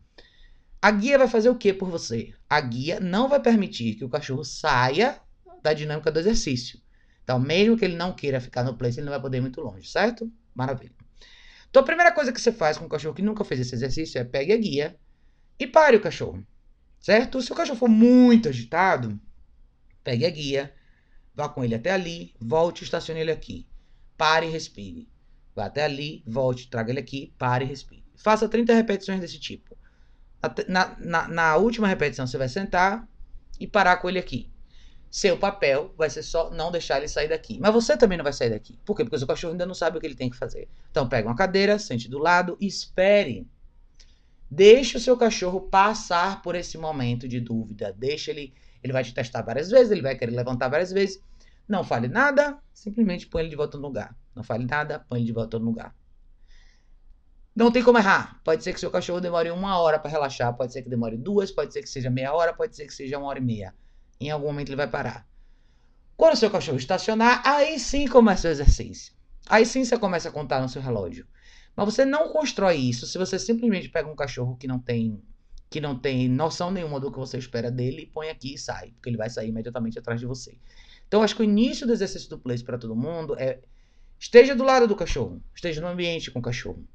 A guia vai fazer o que por você? A guia não vai permitir que o cachorro saia da dinâmica do exercício. Então, mesmo que ele não queira ficar no place, ele não vai poder ir muito longe, certo? Maravilha. Então, a primeira coisa que você faz com o cachorro que nunca fez esse exercício é pegue a guia e pare o cachorro, certo? Se o cachorro for muito agitado, pegue a guia, Vá com ele até ali, volte e estacione ele aqui. Pare e respire. Vá até ali, volte, traga ele aqui, pare e respire. Faça 30 repetições desse tipo. Na, na, na última repetição, você vai sentar e parar com ele aqui. Seu papel vai ser só não deixar ele sair daqui. Mas você também não vai sair daqui. Por quê? Porque o seu cachorro ainda não sabe o que ele tem que fazer. Então, pega uma cadeira, sente do lado e espere. Deixe o seu cachorro passar por esse momento de dúvida. Deixe ele ele vai te testar várias vezes, ele vai querer levantar várias vezes. Não fale nada, simplesmente põe ele de volta no lugar. Não fale nada, põe ele de volta no lugar. Não tem como errar. Pode ser que seu cachorro demore uma hora para relaxar, pode ser que demore duas, pode ser que seja meia hora, pode ser que seja uma hora e meia. Em algum momento ele vai parar. Quando o seu cachorro estacionar, aí sim começa o exercício. Aí sim você começa a contar no seu relógio. Mas você não constrói isso se você simplesmente pega um cachorro que não tem que não tem noção nenhuma do que você espera dele, põe aqui e sai, porque ele vai sair imediatamente atrás de você. Então, acho que o início do exercício do place para todo mundo é esteja do lado do cachorro, esteja no ambiente com o cachorro.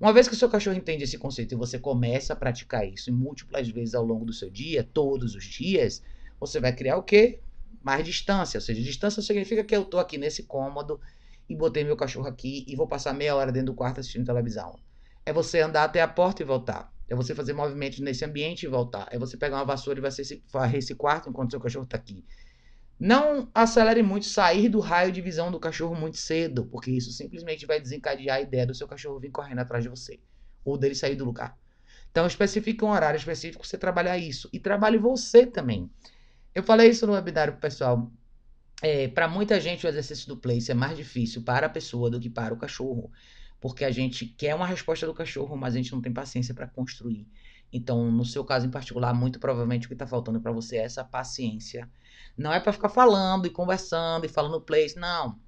Uma vez que o seu cachorro entende esse conceito e você começa a praticar isso múltiplas vezes ao longo do seu dia, todos os dias, você vai criar o quê? Mais distância. Ou seja, distância significa que eu estou aqui nesse cômodo e botei meu cachorro aqui e vou passar meia hora dentro do quarto assistindo televisão. É você andar até a porta e voltar. É você fazer movimentos nesse ambiente e voltar. É você pegar uma vassoura e varrer esse quarto enquanto seu cachorro está aqui. Não acelere muito sair do raio de visão do cachorro muito cedo, porque isso simplesmente vai desencadear a ideia do seu cachorro vir correndo atrás de você, ou dele sair do lugar. Então, especifique um horário específico para você trabalhar isso. E trabalhe você também. Eu falei isso no webinário pro pessoal. É, para muita gente, o exercício do place é mais difícil para a pessoa do que para o cachorro. Porque a gente quer uma resposta do cachorro, mas a gente não tem paciência para construir. Então, no seu caso em particular, muito provavelmente o que está faltando para você é essa paciência. Não é para ficar falando e conversando e falando place, não.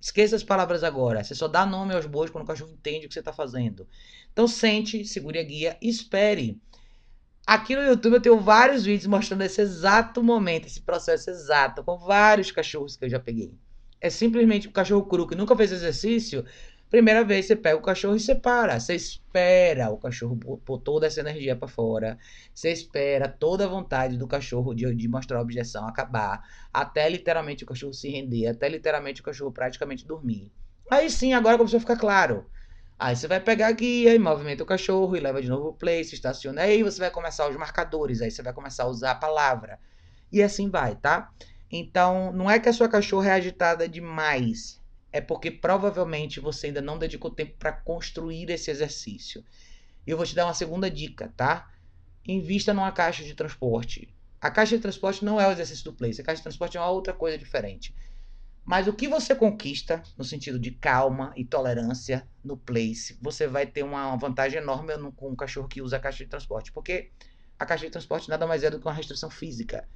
Esqueça as palavras agora. Você só dá nome aos bois quando o cachorro entende o que você está fazendo. Então, sente, segure a guia, espere. Aqui no YouTube eu tenho vários vídeos mostrando esse exato momento, esse processo exato, com vários cachorros que eu já peguei. É simplesmente um cachorro cru que nunca fez exercício, Primeira vez você pega o cachorro e separa. Você espera o cachorro pôr toda essa energia para fora. Você espera toda a vontade do cachorro de, de mostrar a objeção acabar. Até literalmente o cachorro se render. Até literalmente o cachorro praticamente dormir. Aí sim, agora começou a ficar claro. Aí você vai pegar aqui, aí movimenta o cachorro e leva de novo o place, estaciona. Aí você vai começar os marcadores. Aí você vai começar a usar a palavra. E assim vai, tá? Então, não é que a sua cachorra é agitada demais é porque provavelmente você ainda não dedicou tempo para construir esse exercício. E eu vou te dar uma segunda dica, tá? Invista numa caixa de transporte. A caixa de transporte não é o exercício do place, a caixa de transporte é uma outra coisa diferente. Mas o que você conquista, no sentido de calma e tolerância no place, você vai ter uma vantagem enorme com um cachorro que usa a caixa de transporte. Porque a caixa de transporte nada mais é do que uma restrição física.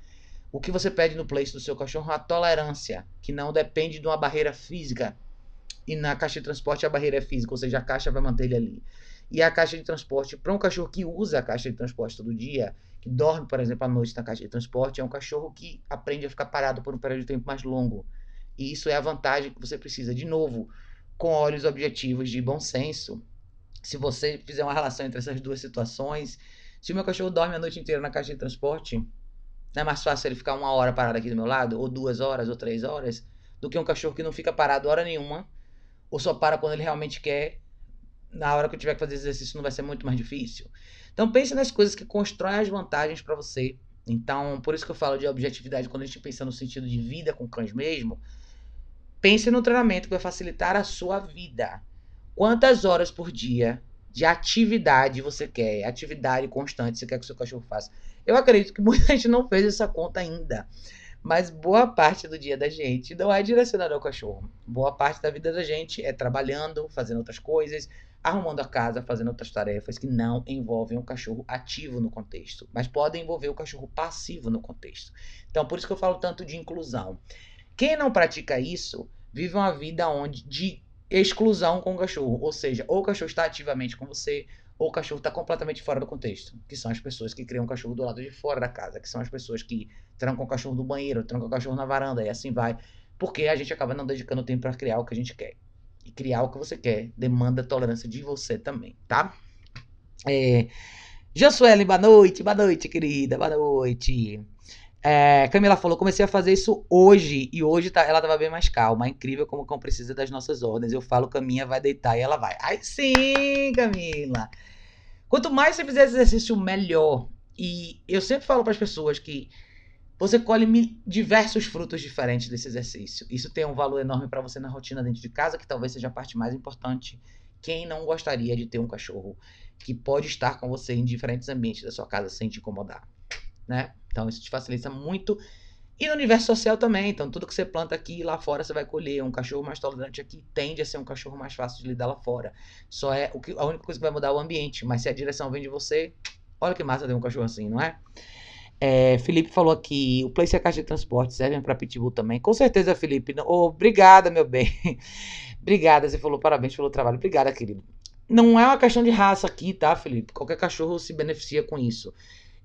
O que você pede no place do seu cachorro é a tolerância, que não depende de uma barreira física. E na caixa de transporte a barreira é física, ou seja, a caixa vai manter ele ali. E a caixa de transporte, para um cachorro que usa a caixa de transporte todo dia, que dorme, por exemplo, à noite na caixa de transporte, é um cachorro que aprende a ficar parado por um período de tempo mais longo. E isso é a vantagem que você precisa. De novo, com olhos objetivos de bom senso. Se você fizer uma relação entre essas duas situações, se o meu cachorro dorme a noite inteira na caixa de transporte, não é mais fácil ele ficar uma hora parado aqui do meu lado, ou duas horas, ou três horas, do que um cachorro que não fica parado hora nenhuma, ou só para quando ele realmente quer. Na hora que eu tiver que fazer exercício, não vai ser muito mais difícil. Então pense nas coisas que constroem as vantagens para você. Então, por isso que eu falo de objetividade quando a gente pensa no sentido de vida com cães mesmo. Pense no treinamento que vai facilitar a sua vida. Quantas horas por dia de atividade você quer, atividade constante você quer que o seu cachorro faça. Eu acredito que (laughs) muita gente não fez essa conta ainda. Mas boa parte do dia da gente não é direcionada ao cachorro. Boa parte da vida da gente é trabalhando, fazendo outras coisas, arrumando a casa, fazendo outras tarefas que não envolvem o cachorro ativo no contexto, mas podem envolver o cachorro passivo no contexto. Então, por isso que eu falo tanto de inclusão. Quem não pratica isso vive uma vida onde de exclusão com o cachorro. Ou seja, ou o cachorro está ativamente com você, ou o cachorro está completamente fora do contexto. Que são as pessoas que criam o cachorro do lado de fora da casa, que são as pessoas que trancam o cachorro no banheiro, trancam o cachorro na varanda, e assim vai. Porque a gente acaba não dedicando tempo para criar o que a gente quer. E criar o que você quer demanda tolerância de você também, tá? É... Josuelen, boa noite, boa noite, querida, boa noite. É, Camila falou, comecei a fazer isso hoje e hoje tá, ela tava bem mais calma. É incrível como cão precisa das nossas ordens. Eu falo, Caminha vai deitar e ela vai. Ai sim, Camila. Quanto mais você fizer exercício, melhor. E eu sempre falo para as pessoas que você colhe diversos frutos diferentes desse exercício. Isso tem um valor enorme para você na rotina dentro de casa, que talvez seja a parte mais importante. Quem não gostaria de ter um cachorro que pode estar com você em diferentes ambientes da sua casa sem te incomodar, né? Então isso te facilita muito. E no universo social também. Então tudo que você planta aqui lá fora você vai colher. Um cachorro mais tolerante aqui tende a ser um cachorro mais fácil de lidar lá fora. Só é o que, a única coisa que vai mudar é o ambiente. Mas se a direção vem de você, olha que massa ter um cachorro assim, não é? É, Felipe falou aqui, o Place e a caixa de transporte servem para Pitbull também. Com certeza, Felipe. Oh, obrigada, meu bem. (laughs) obrigada, você falou parabéns pelo trabalho. Obrigada, querido. Não é uma questão de raça aqui, tá, Felipe? Qualquer cachorro se beneficia com isso.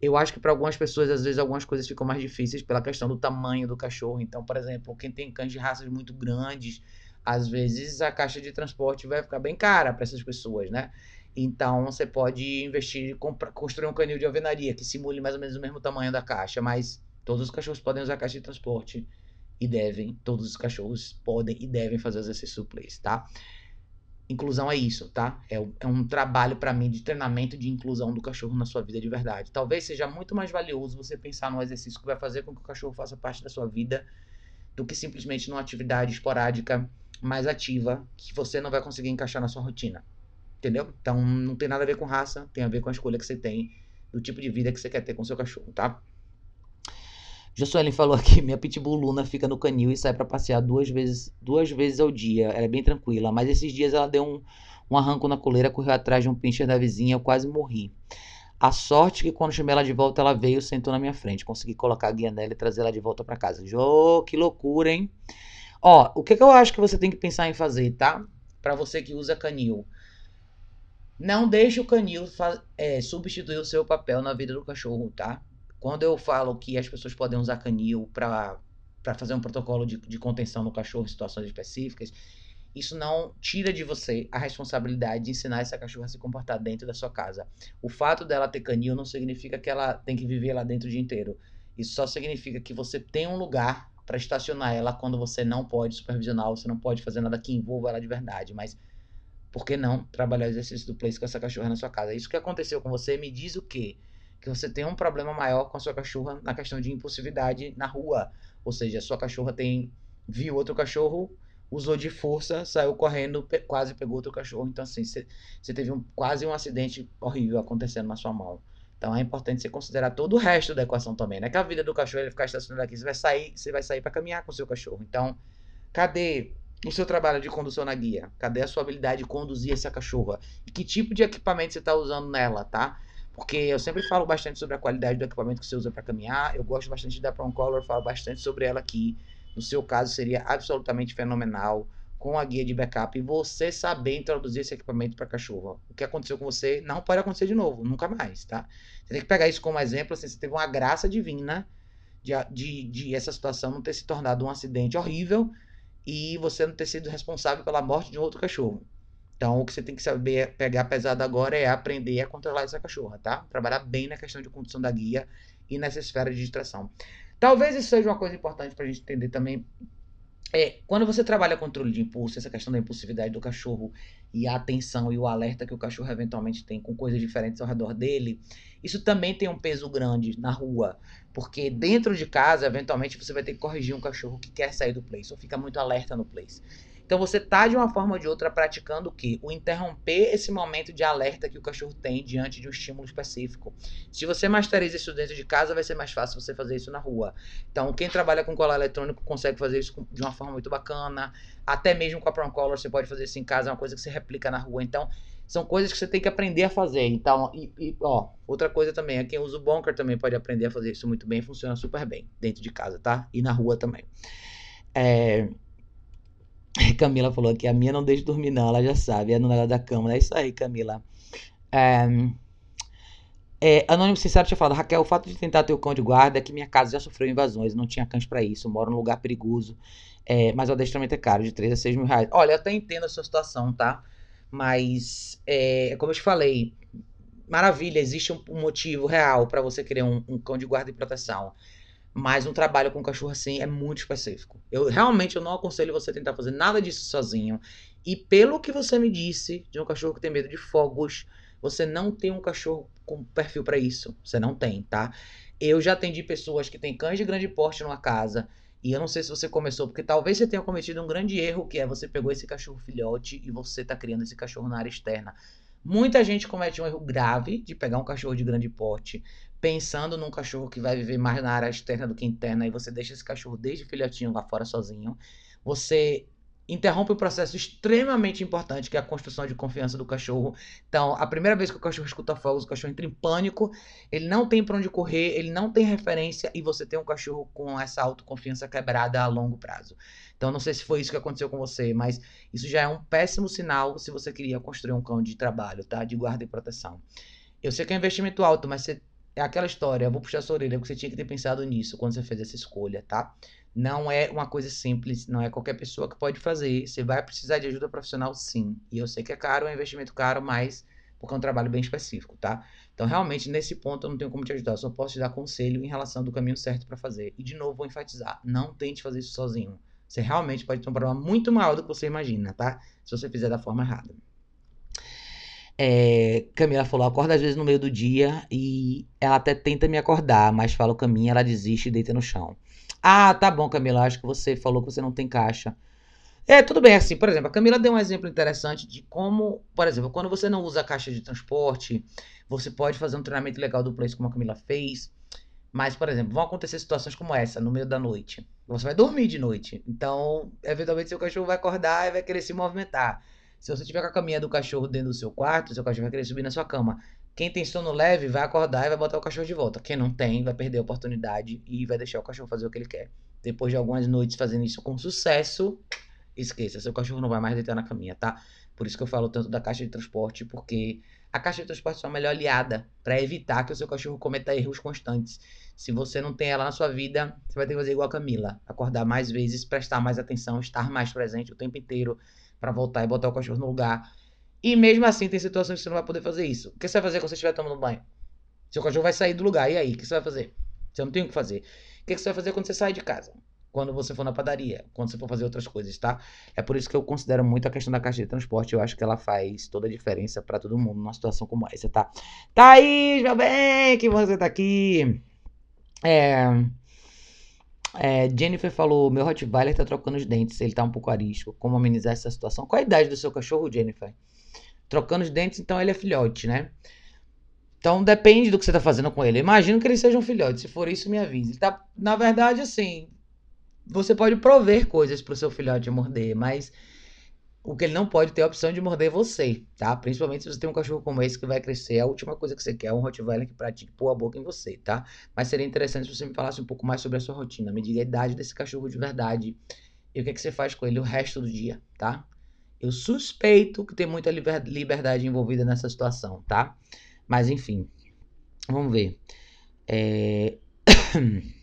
Eu acho que para algumas pessoas, às vezes, algumas coisas ficam mais difíceis pela questão do tamanho do cachorro. Então, por exemplo, quem tem cães de raças muito grandes, às vezes a caixa de transporte vai ficar bem cara para essas pessoas, né? Então, você pode investir, construir um canil de alvenaria que simule mais ou menos o mesmo tamanho da caixa, mas todos os cachorros podem usar a caixa de transporte e devem, todos os cachorros podem e devem fazer exercício place, tá? Inclusão é isso, tá? É, é um trabalho para mim de treinamento de inclusão do cachorro na sua vida de verdade. Talvez seja muito mais valioso você pensar num exercício que vai fazer com que o cachorro faça parte da sua vida do que simplesmente numa atividade esporádica mais ativa que você não vai conseguir encaixar na sua rotina. Entendeu? Então não tem nada a ver com raça, tem a ver com a escolha que você tem do tipo de vida que você quer ter com seu cachorro, tá? Josuelen falou aqui, minha pitbull Luna fica no canil e sai para passear duas vezes, duas vezes ao dia. Ela é bem tranquila, mas esses dias ela deu um, um arranco na coleira, correu atrás de um pincher da vizinha, eu quase morri. A sorte que quando chamei ela de volta, ela veio, sentou na minha frente. Consegui colocar a guia nela e trazer ela de volta para casa. Jô, que loucura, hein? Ó, o que, que eu acho que você tem que pensar em fazer, tá? Para você que usa canil. Não deixe o canil é, substituir o seu papel na vida do cachorro, tá? Quando eu falo que as pessoas podem usar canil para fazer um protocolo de, de contenção no cachorro em situações específicas, isso não tira de você a responsabilidade de ensinar essa cachorra a se comportar dentro da sua casa. O fato dela ter canil não significa que ela tem que viver lá dentro o dia inteiro. Isso só significa que você tem um lugar para estacionar ela quando você não pode supervisionar, você não pode fazer nada que envolva ela de verdade. Mas por que não trabalhar o exercício do place com essa cachorra na sua casa? Isso que aconteceu com você me diz o quê? Que você tem um problema maior com a sua cachorra na questão de impulsividade na rua. Ou seja, a sua cachorra tem viu outro cachorro, usou de força, saiu correndo, pe quase pegou outro cachorro. Então, assim, você teve um, quase um acidente horrível acontecendo na sua mão. Então é importante você considerar todo o resto da equação também. Não é que a vida do cachorro ele ficar estacionado aqui, você vai sair, você vai sair para caminhar com o seu cachorro. Então, cadê o seu trabalho de condução na guia? Cadê a sua habilidade de conduzir essa cachorra? E que tipo de equipamento você está usando nela, tá? Porque eu sempre falo bastante sobre a qualidade do equipamento que você usa para caminhar. Eu gosto bastante da Color, falo bastante sobre ela aqui. No seu caso, seria absolutamente fenomenal com a guia de backup e você saber introduzir esse equipamento para cachorro. O que aconteceu com você não pode acontecer de novo, nunca mais, tá? Você tem que pegar isso como exemplo, assim, você teve uma graça divina de, de, de essa situação não ter se tornado um acidente horrível e você não ter sido responsável pela morte de um outro cachorro. Então, o que você tem que saber pegar pesado agora é aprender a controlar essa cachorra, tá? Trabalhar bem na questão de condução da guia e nessa esfera de distração. Talvez isso seja uma coisa importante para a gente entender também. É, quando você trabalha controle de impulso, essa questão da impulsividade do cachorro e a atenção e o alerta que o cachorro eventualmente tem com coisas diferentes ao redor dele, isso também tem um peso grande na rua. Porque dentro de casa, eventualmente, você vai ter que corrigir um cachorro que quer sair do place ou fica muito alerta no place. Então você tá de uma forma ou de outra praticando o quê? O interromper esse momento de alerta que o cachorro tem diante de um estímulo específico. Se você masteriza isso dentro de casa, vai ser mais fácil você fazer isso na rua. Então, quem trabalha com colar eletrônico consegue fazer isso de uma forma muito bacana. Até mesmo com a Prong Collar você pode fazer isso em casa, é uma coisa que você replica na rua. Então, são coisas que você tem que aprender a fazer. Então, e, e, ó, outra coisa também, é quem usa o bunker também pode aprender a fazer isso muito bem, funciona super bem dentro de casa, tá? E na rua também. É, Camila falou que a minha não deixa dormir, não, ela já sabe, é no negócio da cama. É isso aí, Camila. É, é, Anônimo Sincero tinha falado, Raquel, o fato de tentar ter o cão de guarda é que minha casa já sofreu invasões, não tinha cães para isso, moro num lugar perigoso, é, mas o adestramento é caro, de 3 a 6 mil reais. Olha, eu até entendo a sua situação, tá? Mas, é, como eu te falei, maravilha, existe um, um motivo real para você querer um, um cão de guarda e proteção. Mas um trabalho com cachorro assim é muito específico. Eu realmente eu não aconselho você tentar fazer nada disso sozinho. E pelo que você me disse de um cachorro que tem medo de fogos, você não tem um cachorro com perfil para isso. Você não tem, tá? Eu já atendi pessoas que têm cães de grande porte numa casa. E eu não sei se você começou, porque talvez você tenha cometido um grande erro, que é você pegou esse cachorro filhote e você está criando esse cachorro na área externa. Muita gente comete um erro grave de pegar um cachorro de grande porte, pensando num cachorro que vai viver mais na área externa do que interna, e você deixa esse cachorro desde filhotinho lá fora sozinho, você interrompe um processo extremamente importante, que é a construção de confiança do cachorro. Então, a primeira vez que o cachorro escuta fogos, o cachorro entra em pânico, ele não tem para onde correr, ele não tem referência, e você tem um cachorro com essa autoconfiança quebrada a longo prazo. Então, não sei se foi isso que aconteceu com você, mas isso já é um péssimo sinal se você queria construir um cão de trabalho, tá? De guarda e proteção. Eu sei que é um investimento alto, mas você é aquela história, vou puxar sua orelha, porque você tinha que ter pensado nisso quando você fez essa escolha, tá? Não é uma coisa simples, não é qualquer pessoa que pode fazer. Você vai precisar de ajuda profissional, sim. E eu sei que é caro, é um investimento caro, mas porque é um trabalho bem específico, tá? Então, realmente, nesse ponto eu não tenho como te ajudar, só posso te dar conselho em relação do caminho certo para fazer. E, de novo, vou enfatizar, não tente fazer isso sozinho. Você realmente pode ter um problema muito maior do que você imagina, tá? Se você fizer da forma errada. É, Camila falou, acorda às vezes no meio do dia e ela até tenta me acordar, mas fala o caminho, ela desiste e deita no chão. Ah, tá bom, Camila, acho que você falou que você não tem caixa. É, tudo bem, assim, por exemplo, a Camila deu um exemplo interessante de como, por exemplo, quando você não usa caixa de transporte, você pode fazer um treinamento legal do Place como a Camila fez. Mas, por exemplo, vão acontecer situações como essa, no meio da noite. Você vai dormir de noite. Então, eventualmente, seu cachorro vai acordar e vai querer se movimentar. Se você tiver com a caminha do cachorro dentro do seu quarto, seu cachorro vai querer subir na sua cama. Quem tem sono leve vai acordar e vai botar o cachorro de volta. Quem não tem, vai perder a oportunidade e vai deixar o cachorro fazer o que ele quer. Depois de algumas noites fazendo isso com sucesso, esqueça, seu cachorro não vai mais deitar na caminha, tá? Por isso que eu falo tanto da caixa de transporte, porque a caixa de transporte é a melhor aliada para evitar que o seu cachorro cometa erros constantes. Se você não tem ela na sua vida, você vai ter que fazer igual a Camila, acordar mais vezes, prestar mais atenção, estar mais presente o tempo inteiro para voltar e botar o cachorro no lugar. E mesmo assim, tem situações que você não vai poder fazer isso. O que você vai fazer quando você estiver tomando banho? Seu cachorro vai sair do lugar, e aí? O que você vai fazer? Você não tem o que fazer. O que você vai fazer quando você sai de casa? quando você for na padaria, quando você for fazer outras coisas, tá? É por isso que eu considero muito a questão da caixa de transporte. Eu acho que ela faz toda a diferença para todo mundo numa situação como essa, tá? Thaís, meu bem, que você tá aqui. É, é, Jennifer falou: meu Rottweiler tá trocando os dentes, ele tá um pouco arisco. Como amenizar essa situação? Qual a idade do seu cachorro, Jennifer? Trocando os dentes, então ele é filhote, né? Então depende do que você tá fazendo com ele. Imagino que ele seja um filhote. Se for isso, me avise. Tá, na verdade, assim, você pode prover coisas para o seu filhote morder, mas o que ele não pode ter a opção de morder você, tá? Principalmente se você tem um cachorro como esse que vai crescer, a última coisa que você quer é um Rottweiler que pratique pôr a boca em você, tá? Mas seria interessante se você me falasse um pouco mais sobre a sua rotina, me diga a idade desse cachorro de verdade e o que, é que você faz com ele o resto do dia, tá? Eu suspeito que tem muita liberdade envolvida nessa situação, tá? Mas enfim, vamos ver. É... (coughs)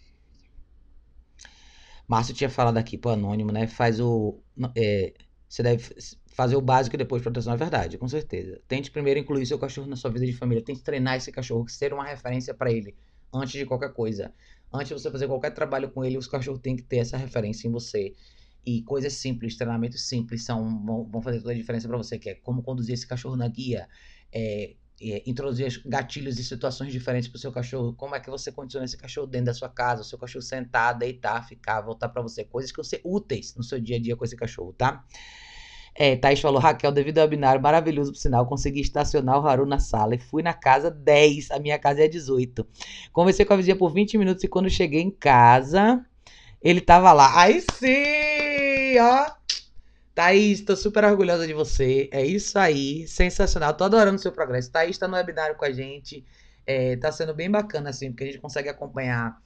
Márcio tinha falado aqui pro Anônimo, né? Faz o. É, você deve fazer o básico depois proteção é verdade, com certeza. Tente primeiro incluir seu cachorro na sua vida de família. Tente treinar esse cachorro, ser uma referência para ele, antes de qualquer coisa. Antes de você fazer qualquer trabalho com ele, os cachorros têm que ter essa referência em você. E coisas simples, treinamentos simples são, vão, vão fazer toda a diferença para você, que é como conduzir esse cachorro na guia, é, é, introduzir gatilhos e situações diferentes para o seu cachorro. Como é que você condiciona esse cachorro dentro da sua casa, o seu cachorro sentar, deitar, ficar, voltar para você. Coisas que vão ser úteis no seu dia a dia com esse cachorro, tá? É, Thaís falou, Raquel, devido ao binário maravilhoso, por sinal, consegui estacionar o Haru na sala e fui na casa 10, a minha casa é 18. Conversei com a vizinha por 20 minutos e quando cheguei em casa, ele tava lá. Aí sim, ó, Thaís, tô super orgulhosa de você. É isso aí. Sensacional. Tô adorando o seu progresso. Thaís tá no webinário com a gente. É, tá sendo bem bacana, assim, porque a gente consegue acompanhar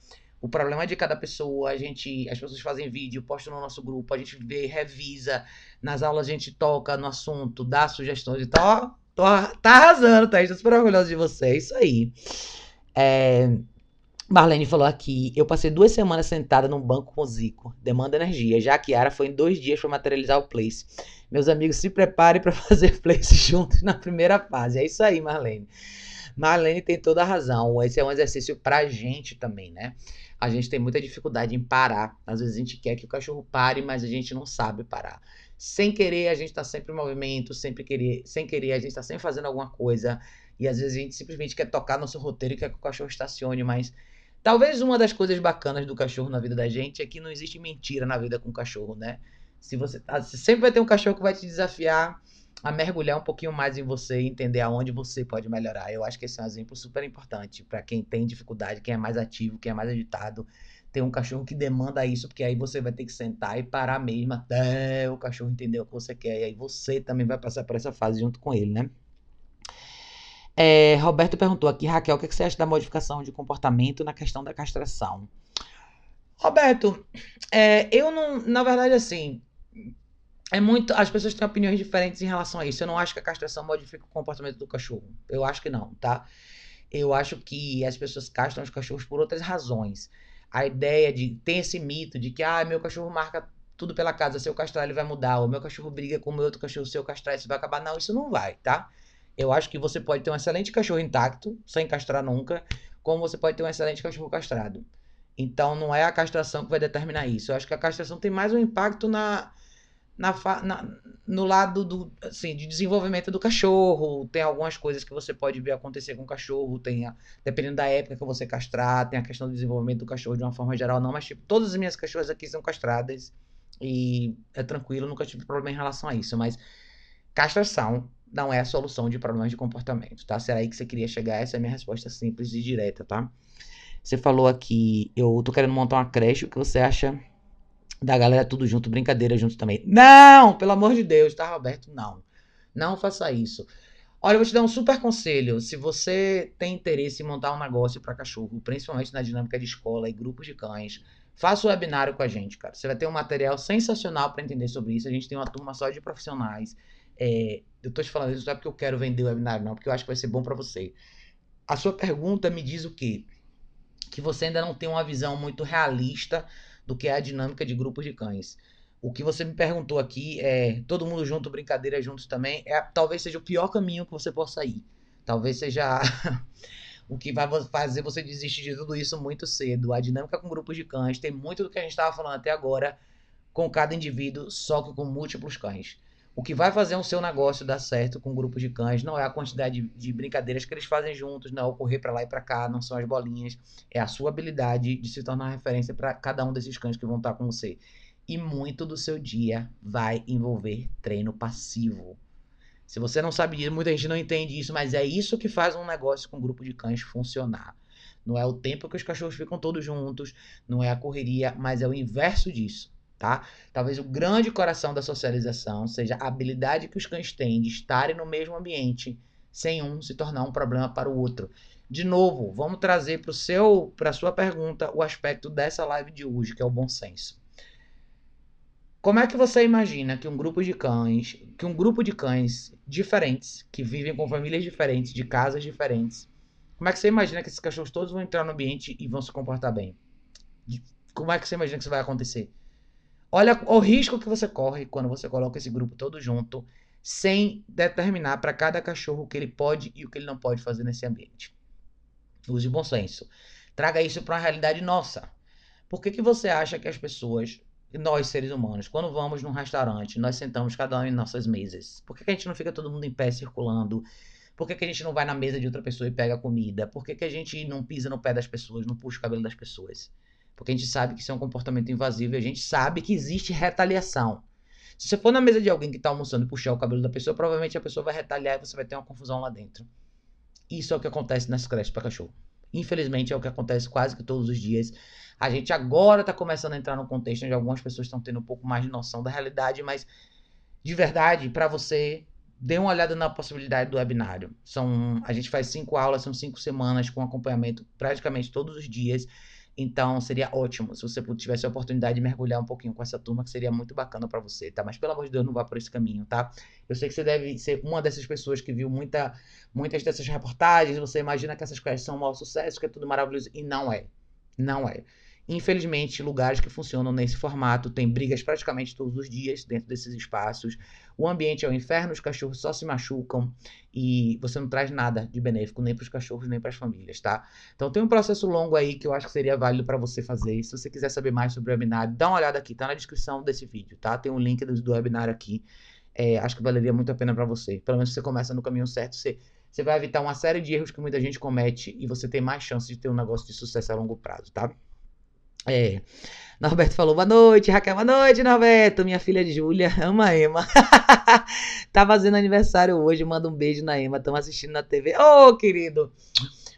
o problema de cada pessoa. A gente, as pessoas fazem vídeo, postam no nosso grupo, a gente vê, revisa. Nas aulas a gente toca no assunto, dá sugestões e tal. Tô, tá arrasando, Thaís. Tô super orgulhosa de você. É isso aí. É. Marlene falou aqui, eu passei duas semanas sentada num banco com o Zico. Demanda energia. Já que Ara foi em dois dias para materializar o place. Meus amigos, se preparem para (laughs) fazer place juntos na primeira fase. É isso aí, Marlene. Marlene tem toda a razão. Esse é um exercício pra gente também, né? A gente tem muita dificuldade em parar. Às vezes a gente quer que o cachorro pare, mas a gente não sabe parar. Sem querer, a gente tá sempre em movimento, sempre querer, sem querer, a gente tá sempre fazendo alguma coisa. E às vezes a gente simplesmente quer tocar nosso roteiro e quer que o cachorro estacione, mas Talvez uma das coisas bacanas do cachorro na vida da gente é que não existe mentira na vida com o cachorro, né? Se você, tá, você sempre vai ter um cachorro que vai te desafiar a mergulhar um pouquinho mais em você e entender aonde você pode melhorar. Eu acho que esse é um exemplo super importante para quem tem dificuldade, quem é mais ativo, quem é mais agitado. Ter um cachorro que demanda isso, porque aí você vai ter que sentar e parar mesmo até o cachorro entender o que você quer. E aí você também vai passar por essa fase junto com ele, né? É, Roberto perguntou aqui, Raquel, o que você acha da modificação de comportamento na questão da castração? Roberto, é, eu não. Na verdade, assim. É muito. As pessoas têm opiniões diferentes em relação a isso. Eu não acho que a castração modifica o comportamento do cachorro. Eu acho que não, tá? Eu acho que as pessoas castram os cachorros por outras razões. A ideia de. Tem esse mito de que, ah, meu cachorro marca tudo pela casa. Se eu castrar, ele vai mudar. O meu cachorro briga com o meu outro cachorro. Se eu castrar, isso vai acabar. Não, isso não vai, tá? Eu acho que você pode ter um excelente cachorro intacto, sem castrar nunca, como você pode ter um excelente cachorro castrado. Então não é a castração que vai determinar isso. Eu acho que a castração tem mais um impacto na, na, na, no lado do, assim, de desenvolvimento do cachorro. Tem algumas coisas que você pode ver acontecer com o cachorro. Tem a, dependendo da época que você castrar, tem a questão do desenvolvimento do cachorro de uma forma geral, não. Mas, tipo, todas as minhas cachorras aqui são castradas. E é tranquilo, nunca tive problema em relação a isso. Mas castração não é a solução de problemas de comportamento, tá? Será aí que você queria chegar? Essa é a minha resposta simples e direta, tá? Você falou aqui, eu tô querendo montar uma creche, o que você acha da galera tudo junto, brincadeira junto também? Não, pelo amor de Deus, tá, Roberto? Não. Não faça isso. Olha, eu vou te dar um super conselho. Se você tem interesse em montar um negócio para cachorro, principalmente na dinâmica de escola e grupos de cães, faça o webinário com a gente, cara. Você vai ter um material sensacional para entender sobre isso. A gente tem uma turma só de profissionais. É, eu tô te falando isso não é porque eu quero vender o webinário, não, porque eu acho que vai ser bom para você. A sua pergunta me diz o quê? Que você ainda não tem uma visão muito realista do que é a dinâmica de grupos de cães. O que você me perguntou aqui é todo mundo junto, brincadeira juntos também, é talvez seja o pior caminho que você possa ir. Talvez seja (laughs) o que vai fazer você desistir de tudo isso muito cedo. A dinâmica com grupos de cães tem muito do que a gente estava falando até agora com cada indivíduo, só que com múltiplos cães. O que vai fazer o seu negócio dar certo com um grupo de cães não é a quantidade de, de brincadeiras que eles fazem juntos, não é o correr para lá e para cá, não são as bolinhas, é a sua habilidade de se tornar referência para cada um desses cães que vão estar com você. E muito do seu dia vai envolver treino passivo. Se você não sabe disso, muita gente não entende isso, mas é isso que faz um negócio com um grupo de cães funcionar. Não é o tempo que os cachorros ficam todos juntos, não é a correria, mas é o inverso disso tá? Talvez o grande coração da socialização seja a habilidade que os cães têm de estarem no mesmo ambiente sem um se tornar um problema para o outro. De novo, vamos trazer para seu, para sua pergunta, o aspecto dessa live de hoje, que é o bom senso. Como é que você imagina que um grupo de cães, que um grupo de cães diferentes, que vivem com famílias diferentes, de casas diferentes, como é que você imagina que esses cachorros todos vão entrar no ambiente e vão se comportar bem? Como é que você imagina que isso vai acontecer? Olha o risco que você corre quando você coloca esse grupo todo junto, sem determinar para cada cachorro o que ele pode e o que ele não pode fazer nesse ambiente. Use bom senso. Traga isso para uma realidade nossa. Por que, que você acha que as pessoas, nós seres humanos, quando vamos num restaurante, nós sentamos cada um em nossas mesas? Por que, que a gente não fica todo mundo em pé circulando? Por que, que a gente não vai na mesa de outra pessoa e pega comida? Por que, que a gente não pisa no pé das pessoas, não puxa o cabelo das pessoas? Porque a gente sabe que isso é um comportamento invasivo e a gente sabe que existe retaliação. Se você for na mesa de alguém que está almoçando e puxar o cabelo da pessoa, provavelmente a pessoa vai retaliar e você vai ter uma confusão lá dentro. Isso é o que acontece nas creches para cachorro. Infelizmente é o que acontece quase que todos os dias. A gente agora está começando a entrar no contexto onde algumas pessoas estão tendo um pouco mais de noção da realidade, mas de verdade, para você, dê uma olhada na possibilidade do webinário. São, a gente faz cinco aulas, são cinco semanas com acompanhamento praticamente todos os dias. Então, seria ótimo se você tivesse a oportunidade de mergulhar um pouquinho com essa turma, que seria muito bacana para você, tá? Mas pelo amor de Deus, não vá por esse caminho, tá? Eu sei que você deve ser uma dessas pessoas que viu muita, muitas dessas reportagens, você imagina que essas coisas são um maior sucesso, que é tudo maravilhoso, e não é. Não é. Infelizmente, lugares que funcionam nesse formato têm brigas praticamente todos os dias dentro desses espaços. O ambiente é o um inferno, os cachorros só se machucam e você não traz nada de benéfico nem para os cachorros nem para as famílias, tá? Então tem um processo longo aí que eu acho que seria válido para você fazer. Se você quiser saber mais sobre o webinário, dá uma olhada aqui, tá na descrição desse vídeo, tá? Tem um link do, do aqui. É, acho que valeria muito a pena para você. Pelo menos você começa no caminho certo, você você vai evitar uma série de erros que muita gente comete e você tem mais chance de ter um negócio de sucesso a longo prazo, tá? É. Norberto falou, boa noite, Raquel, boa noite, Norberto. Minha filha Júlia ama a Ema. (laughs) tá fazendo aniversário hoje, manda um beijo na Ema, estamos assistindo na TV. Ô, oh, querido,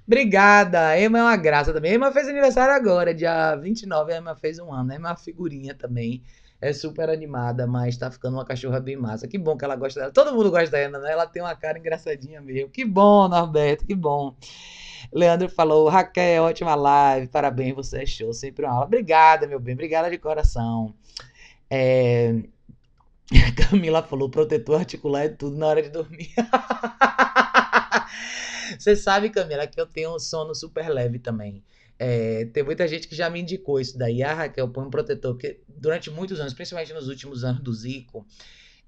obrigada. Ema é uma graça também. Ema fez aniversário agora, dia 29, a Ema fez um ano. Ema é uma figurinha também. É super animada, mas tá ficando uma cachorra bem massa. Que bom que ela gosta dela. Todo mundo gosta da Ema, né? Ela tem uma cara engraçadinha mesmo. Que bom, Norberto, que bom. Leandro falou, Raquel, ótima live, parabéns, você é show, sempre uma aula. Obrigada, meu bem, obrigada de coração. É... (laughs) Camila falou, protetor articular é tudo na hora de dormir. (laughs) você sabe, Camila, que eu tenho um sono super leve também. É, tem muita gente que já me indicou isso daí. Ah, Raquel, põe um protetor. Porque durante muitos anos, principalmente nos últimos anos do Zico,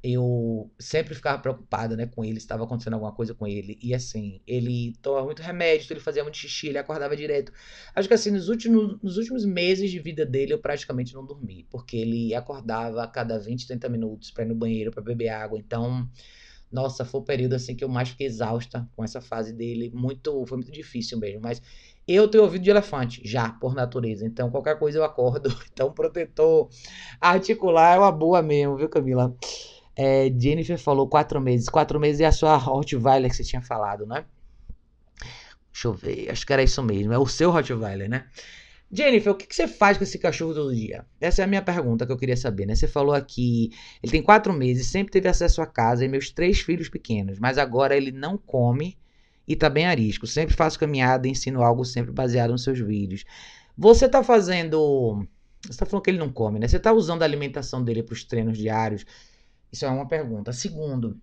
eu sempre ficava preocupada, né, com ele, se estava acontecendo alguma coisa com ele. E assim, ele tomava muito remédio, ele fazia muito xixi, ele acordava direto. Acho que assim, nos últimos, nos últimos meses de vida dele, eu praticamente não dormi, porque ele acordava a cada 20, 30 minutos para ir no banheiro, para beber água. Então, nossa, foi o período assim que eu mais fiquei exausta com essa fase dele. Muito, foi muito difícil mesmo, mas eu tenho ouvido de elefante, já, por natureza. Então, qualquer coisa eu acordo. (laughs) Então, protetor articular é uma boa mesmo, viu, Camila? É, Jennifer falou quatro meses. Quatro meses é a sua Rottweiler que você tinha falado, né? Deixa eu ver. Acho que era isso mesmo. É o seu Rottweiler, né? Jennifer, o que, que você faz com esse cachorro todo dia? Essa é a minha pergunta que eu queria saber, né? Você falou aqui, ele tem quatro meses, sempre teve acesso à casa e meus três filhos pequenos, mas agora ele não come e tá bem arisco. Sempre faço caminhada e ensino algo sempre baseado nos seus vídeos. Você tá fazendo. Você tá falando que ele não come, né? Você tá usando a alimentação dele para os treinos diários? Isso é uma pergunta. Segundo,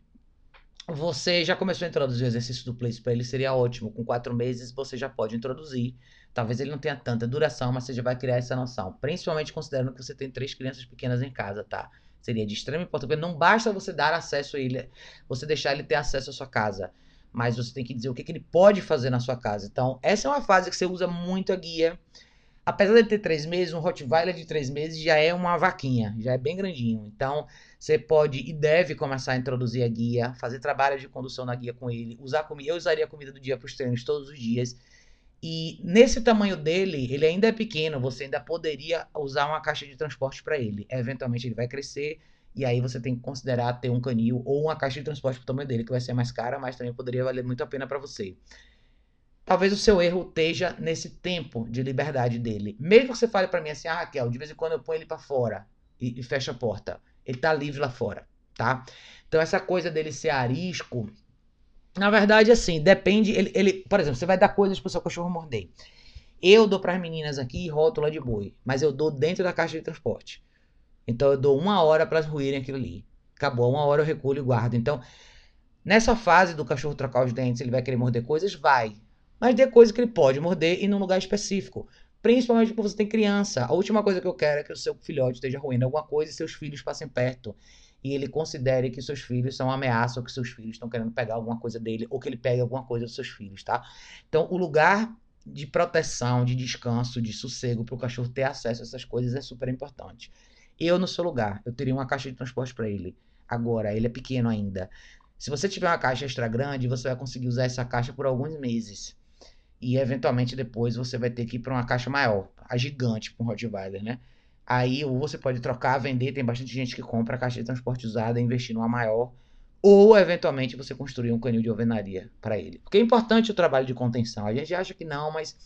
você já começou a introduzir o exercício do place para ele? Seria ótimo. Com quatro meses você já pode introduzir. Talvez ele não tenha tanta duração, mas você já vai criar essa noção. Principalmente considerando que você tem três crianças pequenas em casa, tá? Seria de extrema importância. Não basta você dar acesso a ele, você deixar ele ter acesso à sua casa. Mas você tem que dizer o que, que ele pode fazer na sua casa. Então, essa é uma fase que você usa muito a guia apesar de ter três meses, um Rottweiler de três meses já é uma vaquinha, já é bem grandinho. Então, você pode e deve começar a introduzir a guia, fazer trabalho de condução na guia com ele, usar comida. Eu usaria a comida do dia para os treinos todos os dias. E nesse tamanho dele, ele ainda é pequeno, você ainda poderia usar uma caixa de transporte para ele. Eventualmente ele vai crescer e aí você tem que considerar ter um canil ou uma caixa de transporte para o tamanho dele, que vai ser mais cara, mas também poderia valer muito a pena para você. Talvez o seu erro esteja nesse tempo de liberdade dele. Mesmo que você fale para mim assim, ah, Raquel, de vez em quando eu ponho ele para fora e, e fecha a porta. Ele tá livre lá fora, tá? Então essa coisa dele ser arisco, na verdade, assim, depende. Ele, ele, por exemplo, você vai dar coisas pro seu cachorro morder. Eu dou para as meninas aqui rótula de boi, mas eu dou dentro da caixa de transporte. Então eu dou uma hora para elas ruírem aquilo ali. Acabou, uma hora eu recolho e guardo. Então, nessa fase do cachorro trocar os dentes, ele vai querer morder coisas? Vai. Mas dê coisa que ele pode morder e num lugar específico. Principalmente quando você tem criança. A última coisa que eu quero é que o seu filhote esteja ruindo alguma coisa e seus filhos passem perto. E ele considere que seus filhos são uma ameaça ou que seus filhos estão querendo pegar alguma coisa dele ou que ele pegue alguma coisa dos seus filhos, tá? Então, o lugar de proteção, de descanso, de sossego para o cachorro ter acesso a essas coisas é super importante. Eu, no seu lugar, eu teria uma caixa de transporte para ele. Agora, ele é pequeno ainda. Se você tiver uma caixa extra grande, você vai conseguir usar essa caixa por alguns meses e eventualmente depois você vai ter que ir para uma caixa maior, a gigante com Rottweiler, né? Aí ou você pode trocar, vender, tem bastante gente que compra a caixa de transporte usada investir numa maior, ou eventualmente você construir um canil de alvenaria para ele. Porque é importante o trabalho de contenção. A gente acha que não, mas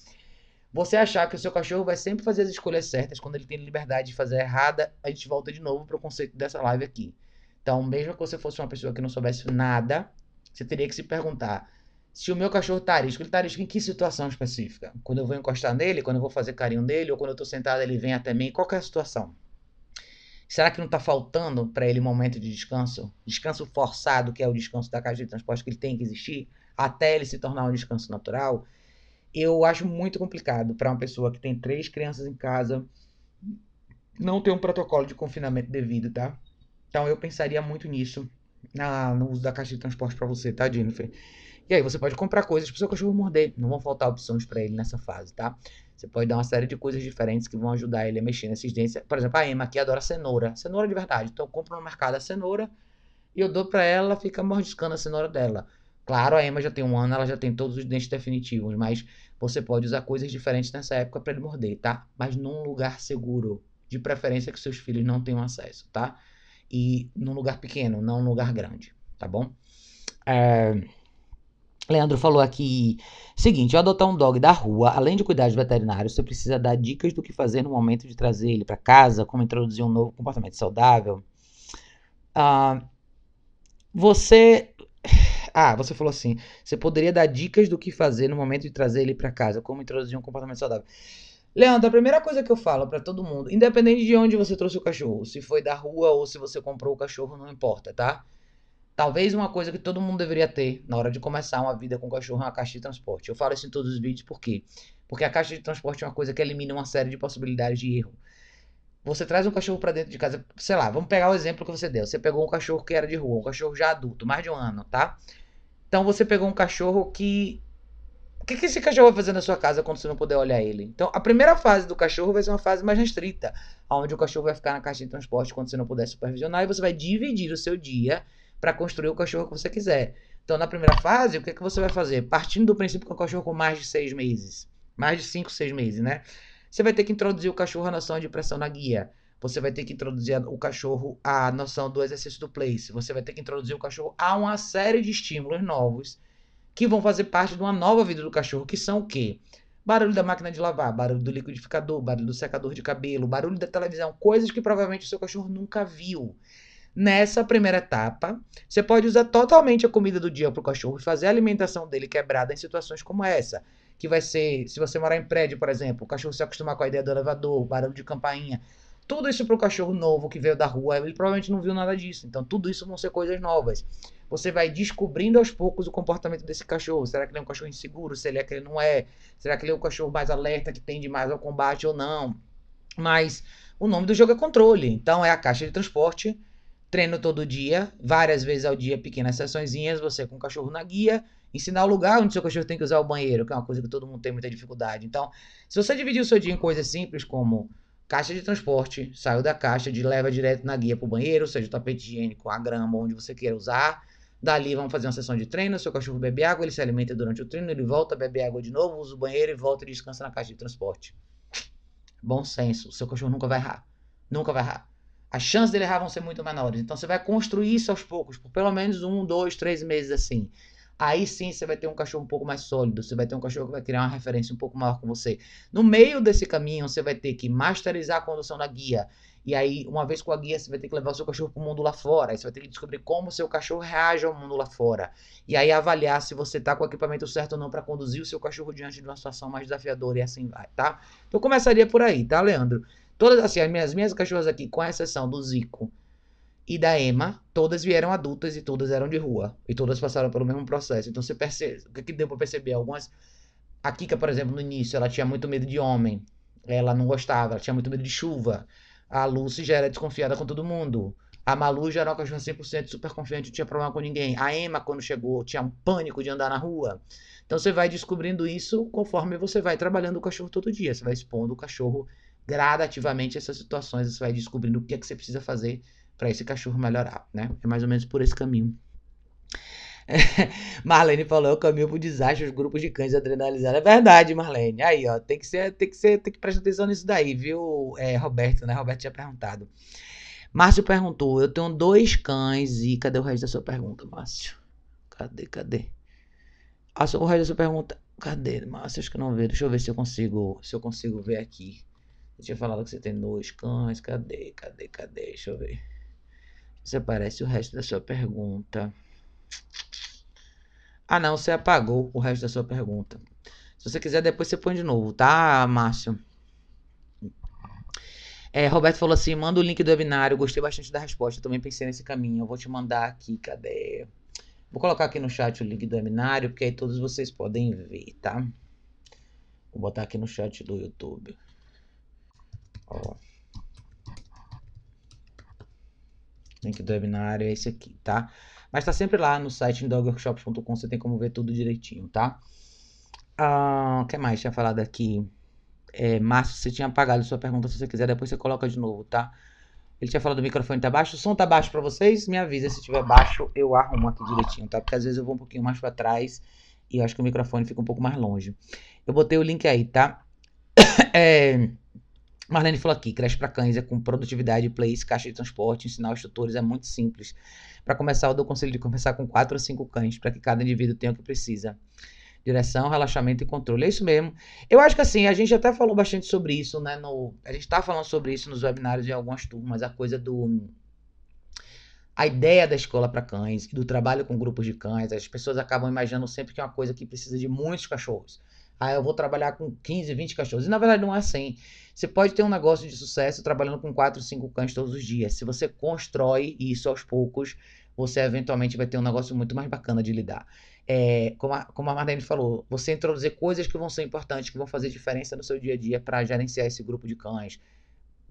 você achar que o seu cachorro vai sempre fazer as escolhas certas quando ele tem liberdade de fazer errada, a gente volta de novo para o conceito dessa live aqui. Então, mesmo que você fosse uma pessoa que não soubesse nada, você teria que se perguntar: se o meu cachorro tá arisco, ele tá arisco em que situação específica? Quando eu vou encostar nele, quando eu vou fazer carinho nele, ou quando eu tô sentado ele vem até mim, qual é a situação? Será que não tá faltando para ele momento de descanso? Descanso forçado, que é o descanso da caixa de transporte que ele tem que existir, até ele se tornar um descanso natural? Eu acho muito complicado para uma pessoa que tem três crianças em casa não ter um protocolo de confinamento devido, tá? Então eu pensaria muito nisso na, no uso da caixa de transporte para você, tá, Jennifer? E aí você pode comprar coisas para o seu cachorro morder. Não vão faltar opções para ele nessa fase, tá? Você pode dar uma série de coisas diferentes que vão ajudar ele a mexer nesses dentes. Por exemplo, a Emma aqui adora cenoura. Cenoura de verdade. Então eu compro no mercado a cenoura e eu dou para ela, ela fica mordiscando a cenoura dela. Claro, a Emma já tem um ano, ela já tem todos os dentes definitivos, mas você pode usar coisas diferentes nessa época para ele morder, tá? Mas num lugar seguro, de preferência que seus filhos não tenham acesso, tá? E num lugar pequeno, não num lugar grande, tá bom? É... Leandro falou aqui, seguinte, ao adotar um dog da rua, além de cuidar de veterinário, você precisa dar dicas do que fazer no momento de trazer ele para casa, como introduzir um novo comportamento saudável. Ah, você, (sighs) ah, você falou assim, você poderia dar dicas do que fazer no momento de trazer ele para casa, como introduzir um comportamento saudável. Leandro, a primeira coisa que eu falo para todo mundo, independente de onde você trouxe o cachorro, se foi da rua ou se você comprou o cachorro, não importa, tá? Talvez uma coisa que todo mundo deveria ter na hora de começar uma vida com cachorro é uma caixa de transporte. Eu falo isso em todos os vídeos, por quê? Porque a caixa de transporte é uma coisa que elimina uma série de possibilidades de erro. você traz um cachorro para dentro de casa, sei lá, vamos pegar o exemplo que você deu. Você pegou um cachorro que era de rua, um cachorro já adulto, mais de um ano, tá? Então você pegou um cachorro que o que, que esse cachorro vai fazer na sua casa quando você não puder olhar ele? Então, a primeira fase do cachorro vai ser uma fase mais restrita, onde o cachorro vai ficar na caixa de transporte quando você não puder supervisionar e você vai dividir o seu dia para construir o cachorro que você quiser. Então, na primeira fase, o que, que você vai fazer? Partindo do princípio que é um cachorro com mais de seis meses, mais de cinco, seis meses, né? Você vai ter que introduzir o cachorro à noção de pressão na guia. Você vai ter que introduzir o cachorro à noção do exercício do place. Você vai ter que introduzir o cachorro a uma série de estímulos novos que vão fazer parte de uma nova vida do cachorro, que são o quê? Barulho da máquina de lavar, barulho do liquidificador, barulho do secador de cabelo, barulho da televisão, coisas que provavelmente o seu cachorro nunca viu. Nessa primeira etapa, você pode usar totalmente a comida do dia para o cachorro e fazer a alimentação dele quebrada em situações como essa. Que vai ser, se você morar em prédio, por exemplo, o cachorro se acostumar com a ideia do elevador, barulho de campainha. Tudo isso para o cachorro novo que veio da rua, ele provavelmente não viu nada disso. Então, tudo isso vão ser coisas novas você vai descobrindo aos poucos o comportamento desse cachorro. Será que ele é um cachorro inseguro? Será é que ele não é? Será que ele é um cachorro mais alerta, que tende mais ao combate ou não? Mas o nome do jogo é controle. Então é a caixa de transporte, treino todo dia, várias vezes ao dia, pequenas sessõezinhas, você com o cachorro na guia, ensinar o lugar onde seu cachorro tem que usar o banheiro, que é uma coisa que todo mundo tem muita dificuldade. Então, se você dividir o seu dia em coisas simples como caixa de transporte, saiu da caixa, de leva direto na guia para o banheiro, seja o tapete higiênico, a grama, onde você queira usar, Dali vamos fazer uma sessão de treino, seu cachorro bebe água, ele se alimenta durante o treino, ele volta, bebe água de novo, usa o banheiro e volta e descansa na caixa de transporte. Bom senso, seu cachorro nunca vai errar. Nunca vai errar. As chances dele errar vão ser muito menores. Então você vai construir isso aos poucos, por pelo menos um, dois, três meses assim. Aí sim você vai ter um cachorro um pouco mais sólido, você vai ter um cachorro que vai criar uma referência um pouco maior com você. No meio desse caminho, você vai ter que masterizar a condução da guia, e aí, uma vez com a guia, você vai ter que levar o seu cachorro para o mundo lá fora. Aí você vai ter que descobrir como o seu cachorro reage ao mundo lá fora. E aí avaliar se você está com o equipamento certo ou não para conduzir o seu cachorro diante de uma situação mais desafiadora e assim vai, tá? Então começaria por aí, tá, Leandro? Todas assim, as minhas, minhas cachorras aqui, com exceção do Zico e da Emma, todas vieram adultas e todas eram de rua. E todas passaram pelo mesmo processo. Então você percebe, o que, deu para perceber? Algumas. A Kika, por exemplo, no início, ela tinha muito medo de homem. Ela não gostava, ela tinha muito medo de chuva. A Lucy já era desconfiada com todo mundo. A Malu já era uma cachorra 100% super confiante, não tinha problema com ninguém. A Emma, quando chegou, tinha um pânico de andar na rua. Então você vai descobrindo isso conforme você vai trabalhando o cachorro todo dia. Você vai expondo o cachorro gradativamente essas situações. Você vai descobrindo o que é que você precisa fazer para esse cachorro melhorar, né? É mais ou menos por esse caminho. (laughs) Marlene falou, é o caminho pro desastre, os grupos de cães adrenalizados. É verdade, Marlene. Aí, ó, tem que ser, tem que ser, tem que prestar atenção nisso daí, viu, é, Roberto, né? Roberto tinha perguntado. Márcio perguntou, eu tenho dois cães e cadê o resto da sua pergunta, Márcio? Cadê, cadê? Ah, o resto da sua pergunta, cadê, Márcio? Acho que não veio. Deixa eu ver se eu consigo, se eu consigo ver aqui. Eu tinha falado que você tem dois cães, cadê, cadê, cadê? Deixa eu ver. Se aparece o resto da sua pergunta. Ah, não, você apagou o resto da sua pergunta. Se você quiser, depois você põe de novo, tá, Márcio? É, Roberto falou assim: manda o link do webinário. Gostei bastante da resposta. também pensei nesse caminho. Eu vou te mandar aqui. Cadê? Vou colocar aqui no chat o link do webinário, porque aí todos vocês podem ver, tá? Vou botar aqui no chat do YouTube. Link do webinário é esse aqui, tá? Mas tá sempre lá no site dogworkshops.com, você tem como ver tudo direitinho, tá? Ah, o que mais tinha falado aqui? É, Márcio, você tinha apagado sua pergunta, se você quiser, depois você coloca de novo, tá? Ele tinha falado do microfone tá baixo, o som tá baixo para vocês? Me avisa se tiver baixo, eu arrumo aqui direitinho, tá? Porque às vezes eu vou um pouquinho mais para trás e eu acho que o microfone fica um pouco mais longe. Eu botei o link aí, tá? (coughs) é... Marlene falou aqui, creche para cães é com produtividade, place, caixa de transporte, ensinar os tutores é muito simples. Para começar, eu dou conselho de conversar com quatro ou cinco cães, para que cada indivíduo tenha o que precisa. Direção, relaxamento e controle. É isso mesmo. Eu acho que assim, a gente até falou bastante sobre isso, né? No, a gente está falando sobre isso nos webinários de algumas turmas, a coisa do. A ideia da escola para cães do trabalho com grupos de cães, as pessoas acabam imaginando sempre que é uma coisa que precisa de muitos cachorros. Ah, eu vou trabalhar com 15, 20 cachorros. E na verdade não é assim. Você pode ter um negócio de sucesso trabalhando com 4, 5 cães todos os dias. Se você constrói isso aos poucos, você eventualmente vai ter um negócio muito mais bacana de lidar. É, como, a, como a Marlene falou, você introduzir coisas que vão ser importantes, que vão fazer diferença no seu dia a dia para gerenciar esse grupo de cães.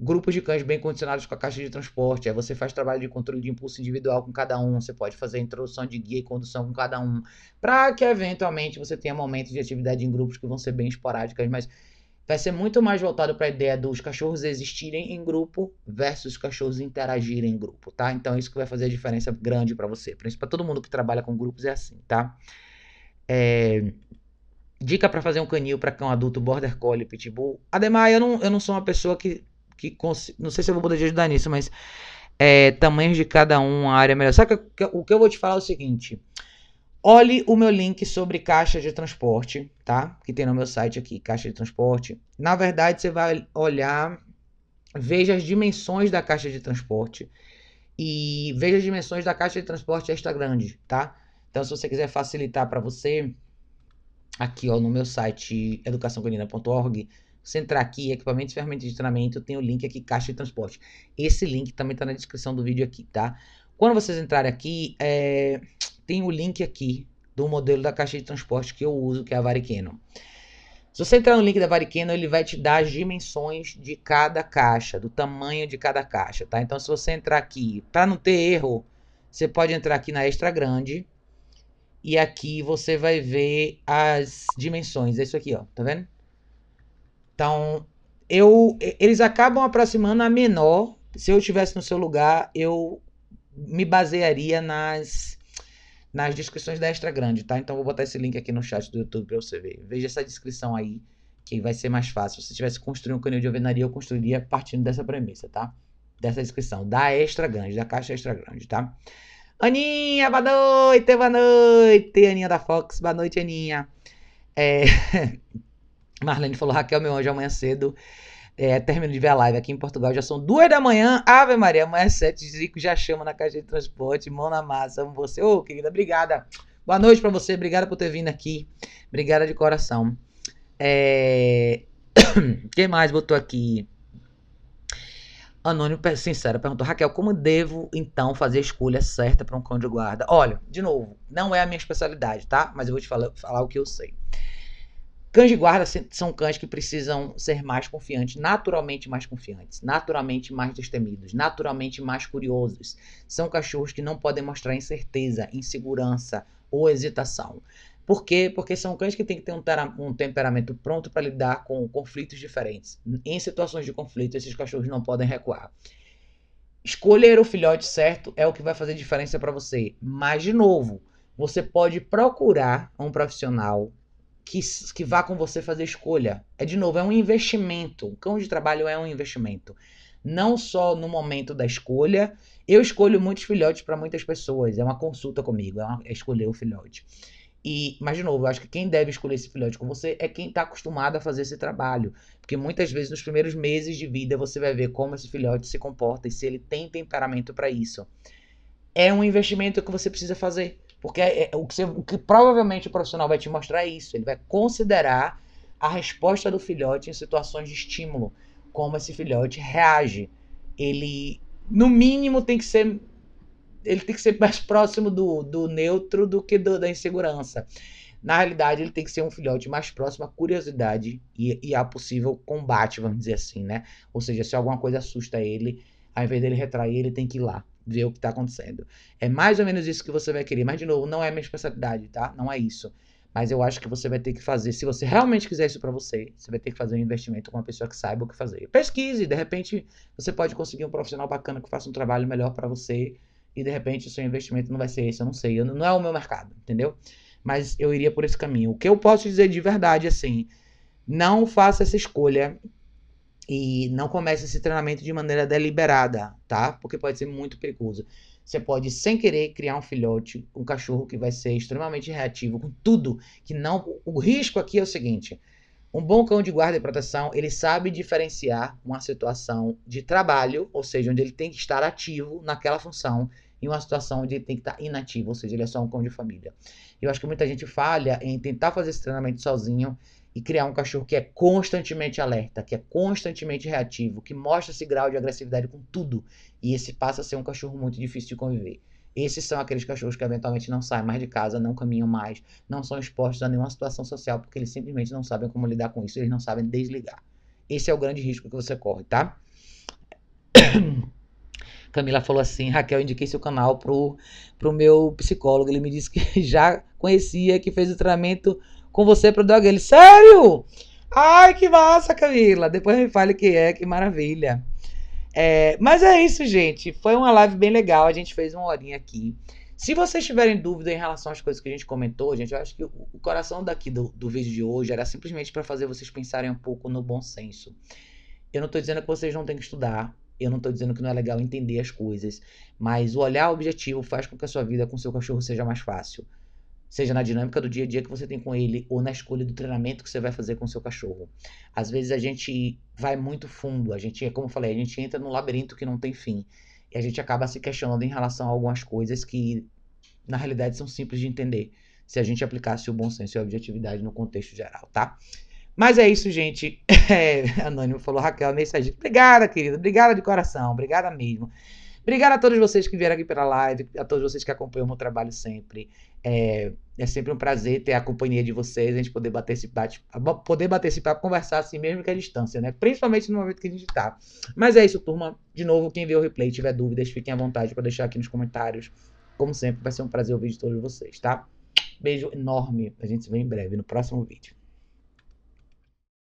Grupos de cães bem condicionados com a caixa de transporte. Aí você faz trabalho de controle de impulso individual com cada um. Você pode fazer introdução de guia e condução com cada um. Para que eventualmente você tenha momentos de atividade em grupos que vão ser bem esporádicas, mas vai ser muito mais voltado para a ideia dos cachorros existirem em grupo versus os cachorros interagirem em grupo, tá? Então isso que vai fazer a diferença grande para você. Para todo mundo que trabalha com grupos é assim, tá? É... Dica para fazer um canil para cão adulto Border Collie Pitbull. Ademais, eu não, eu não sou uma pessoa que que não sei se eu vou poder ajudar nisso, mas é, tamanhos de cada um, a área melhor. Sabe que, o que eu vou te falar é o seguinte: olhe o meu link sobre caixa de transporte, tá? Que tem no meu site aqui, caixa de transporte. Na verdade, você vai olhar, veja as dimensões da caixa de transporte e veja as dimensões da caixa de transporte extra grande, tá? Então, se você quiser facilitar para você, aqui ó, no meu site educaçãocanina.org, você entrar aqui, equipamentos e ferramentas de treinamento, tem o link aqui, caixa de transporte. Esse link também está na descrição do vídeo aqui, tá? Quando vocês entrarem aqui, é, tem o link aqui do modelo da caixa de transporte que eu uso, que é a Variceno. Se você entrar no link da Variceno, ele vai te dar as dimensões de cada caixa, do tamanho de cada caixa, tá? Então, se você entrar aqui, para não ter erro, você pode entrar aqui na extra grande e aqui você vai ver as dimensões. É isso aqui, ó, tá vendo? Então, eu, eles acabam aproximando a menor. Se eu estivesse no seu lugar, eu me basearia nas, nas descrições da Extra Grande, tá? Então, vou botar esse link aqui no chat do YouTube para você ver. Veja essa descrição aí, que vai ser mais fácil. Se tivesse construído um canil de alvenaria, eu construiria partindo dessa premissa, tá? Dessa descrição, da Extra Grande, da caixa Extra Grande, tá? Aninha, boa noite, boa noite, Aninha da Fox, boa noite, Aninha. É... (laughs) Marlene falou, Raquel, meu anjo, amanhã cedo. É, termino de ver a live aqui em Portugal. Já são duas da manhã. Ave Maria, amanhã é sete. Zico já chama na caixa de transporte. Mão na massa. Amo você. Ô, querida, obrigada. Boa noite para você. Obrigada por ter vindo aqui. Obrigada de coração. É... (coughs) Quem mais botou aqui? Anônimo Sincero perguntou: Raquel, como devo então fazer a escolha certa para um cão de guarda? Olha, de novo, não é a minha especialidade, tá? Mas eu vou te falar, falar o que eu sei. Cães de guarda são cães que precisam ser mais confiantes, naturalmente mais confiantes, naturalmente mais destemidos, naturalmente mais curiosos. São cachorros que não podem mostrar incerteza, insegurança ou hesitação. Por quê? Porque são cães que têm que ter um, um temperamento pronto para lidar com conflitos diferentes. Em situações de conflito, esses cachorros não podem recuar. Escolher o filhote certo é o que vai fazer diferença para você. Mas, de novo, você pode procurar um profissional que, que vá com você fazer escolha. É de novo, é um investimento. O cão de trabalho é um investimento. Não só no momento da escolha. Eu escolho muitos filhotes para muitas pessoas. É uma consulta comigo, é, uma, é escolher o filhote. E, mas, de novo, eu acho que quem deve escolher esse filhote com você é quem está acostumado a fazer esse trabalho. Porque muitas vezes, nos primeiros meses de vida, você vai ver como esse filhote se comporta e se ele tem temperamento para isso. É um investimento que você precisa fazer. Porque é, é, o, que você, o que provavelmente o profissional vai te mostrar é isso. Ele vai considerar a resposta do filhote em situações de estímulo, como esse filhote reage. Ele, no mínimo, tem que ser. Ele tem que ser mais próximo do, do neutro do que do, da insegurança. Na realidade, ele tem que ser um filhote mais próximo à curiosidade e, e a possível combate, vamos dizer assim, né? Ou seja, se alguma coisa assusta ele, ao invés dele retrair, ele tem que ir lá ver o que está acontecendo. É mais ou menos isso que você vai querer. Mas, de novo, não é minha especialidade, tá? Não é isso. Mas eu acho que você vai ter que fazer, se você realmente quiser isso para você, você vai ter que fazer um investimento com uma pessoa que saiba o que fazer. Pesquise, de repente você pode conseguir um profissional bacana que faça um trabalho melhor para você e de repente o seu investimento não vai ser esse, eu não sei, eu, não é o meu mercado, entendeu? Mas eu iria por esse caminho. O que eu posso dizer de verdade assim, não faça essa escolha e não comece esse treinamento de maneira deliberada, tá? Porque pode ser muito perigoso. Você pode, sem querer, criar um filhote, um cachorro que vai ser extremamente reativo com tudo. Que não. O risco aqui é o seguinte: um bom cão de guarda e proteção, ele sabe diferenciar uma situação de trabalho, ou seja, onde ele tem que estar ativo naquela função, e uma situação onde ele tem que estar inativo, ou seja, ele é só um cão de família. Eu acho que muita gente falha em tentar fazer esse treinamento sozinho e criar um cachorro que é constantemente alerta, que é constantemente reativo, que mostra esse grau de agressividade com tudo. E esse passa a ser um cachorro muito difícil de conviver. Esses são aqueles cachorros que eventualmente não saem mais de casa, não caminham mais, não são expostos a nenhuma situação social, porque eles simplesmente não sabem como lidar com isso, eles não sabem desligar. Esse é o grande risco que você corre, tá? (coughs) Camila falou assim: Raquel, indiquei seu canal pro, pro meu psicólogo. Ele me disse que (laughs) já conhecia, que fez o treinamento com você pro Dog. Ele, sério? Ai, que massa, Camila. Depois me fale que é, que maravilha. É, mas é isso, gente. Foi uma live bem legal. A gente fez uma horinha aqui. Se vocês tiverem dúvida em relação às coisas que a gente comentou, gente, eu acho que o, coração daqui do, do vídeo de hoje era simplesmente para fazer vocês pensarem um pouco no bom senso. Eu não tô dizendo que vocês não têm que estudar. Eu não estou dizendo que não é legal entender as coisas, mas o olhar objetivo faz com que a sua vida com seu cachorro seja mais fácil. Seja na dinâmica do dia a dia que você tem com ele ou na escolha do treinamento que você vai fazer com seu cachorro. Às vezes a gente vai muito fundo, a gente, como eu falei, a gente entra num labirinto que não tem fim. E a gente acaba se questionando em relação a algumas coisas que, na realidade, são simples de entender se a gente aplicasse o bom senso e a objetividade no contexto geral, tá? Mas é isso, gente. (laughs) É, Anônimo falou, Raquel, mensagem. Obrigada, querida. Obrigada de coração. Obrigada mesmo. Obrigada a todos vocês que vieram aqui pela live, a todos vocês que acompanham o meu trabalho sempre. É, é sempre um prazer ter a companhia de vocês, a gente poder bater esse bate, poder bater esse papo, conversar assim mesmo que a distância, né? Principalmente no momento que a gente tá. Mas é isso, turma. De novo, quem vê o replay tiver dúvidas, fiquem à vontade para deixar aqui nos comentários. Como sempre, vai ser um prazer ouvir de todos vocês, tá? Beijo enorme. A gente se vê em breve no próximo vídeo.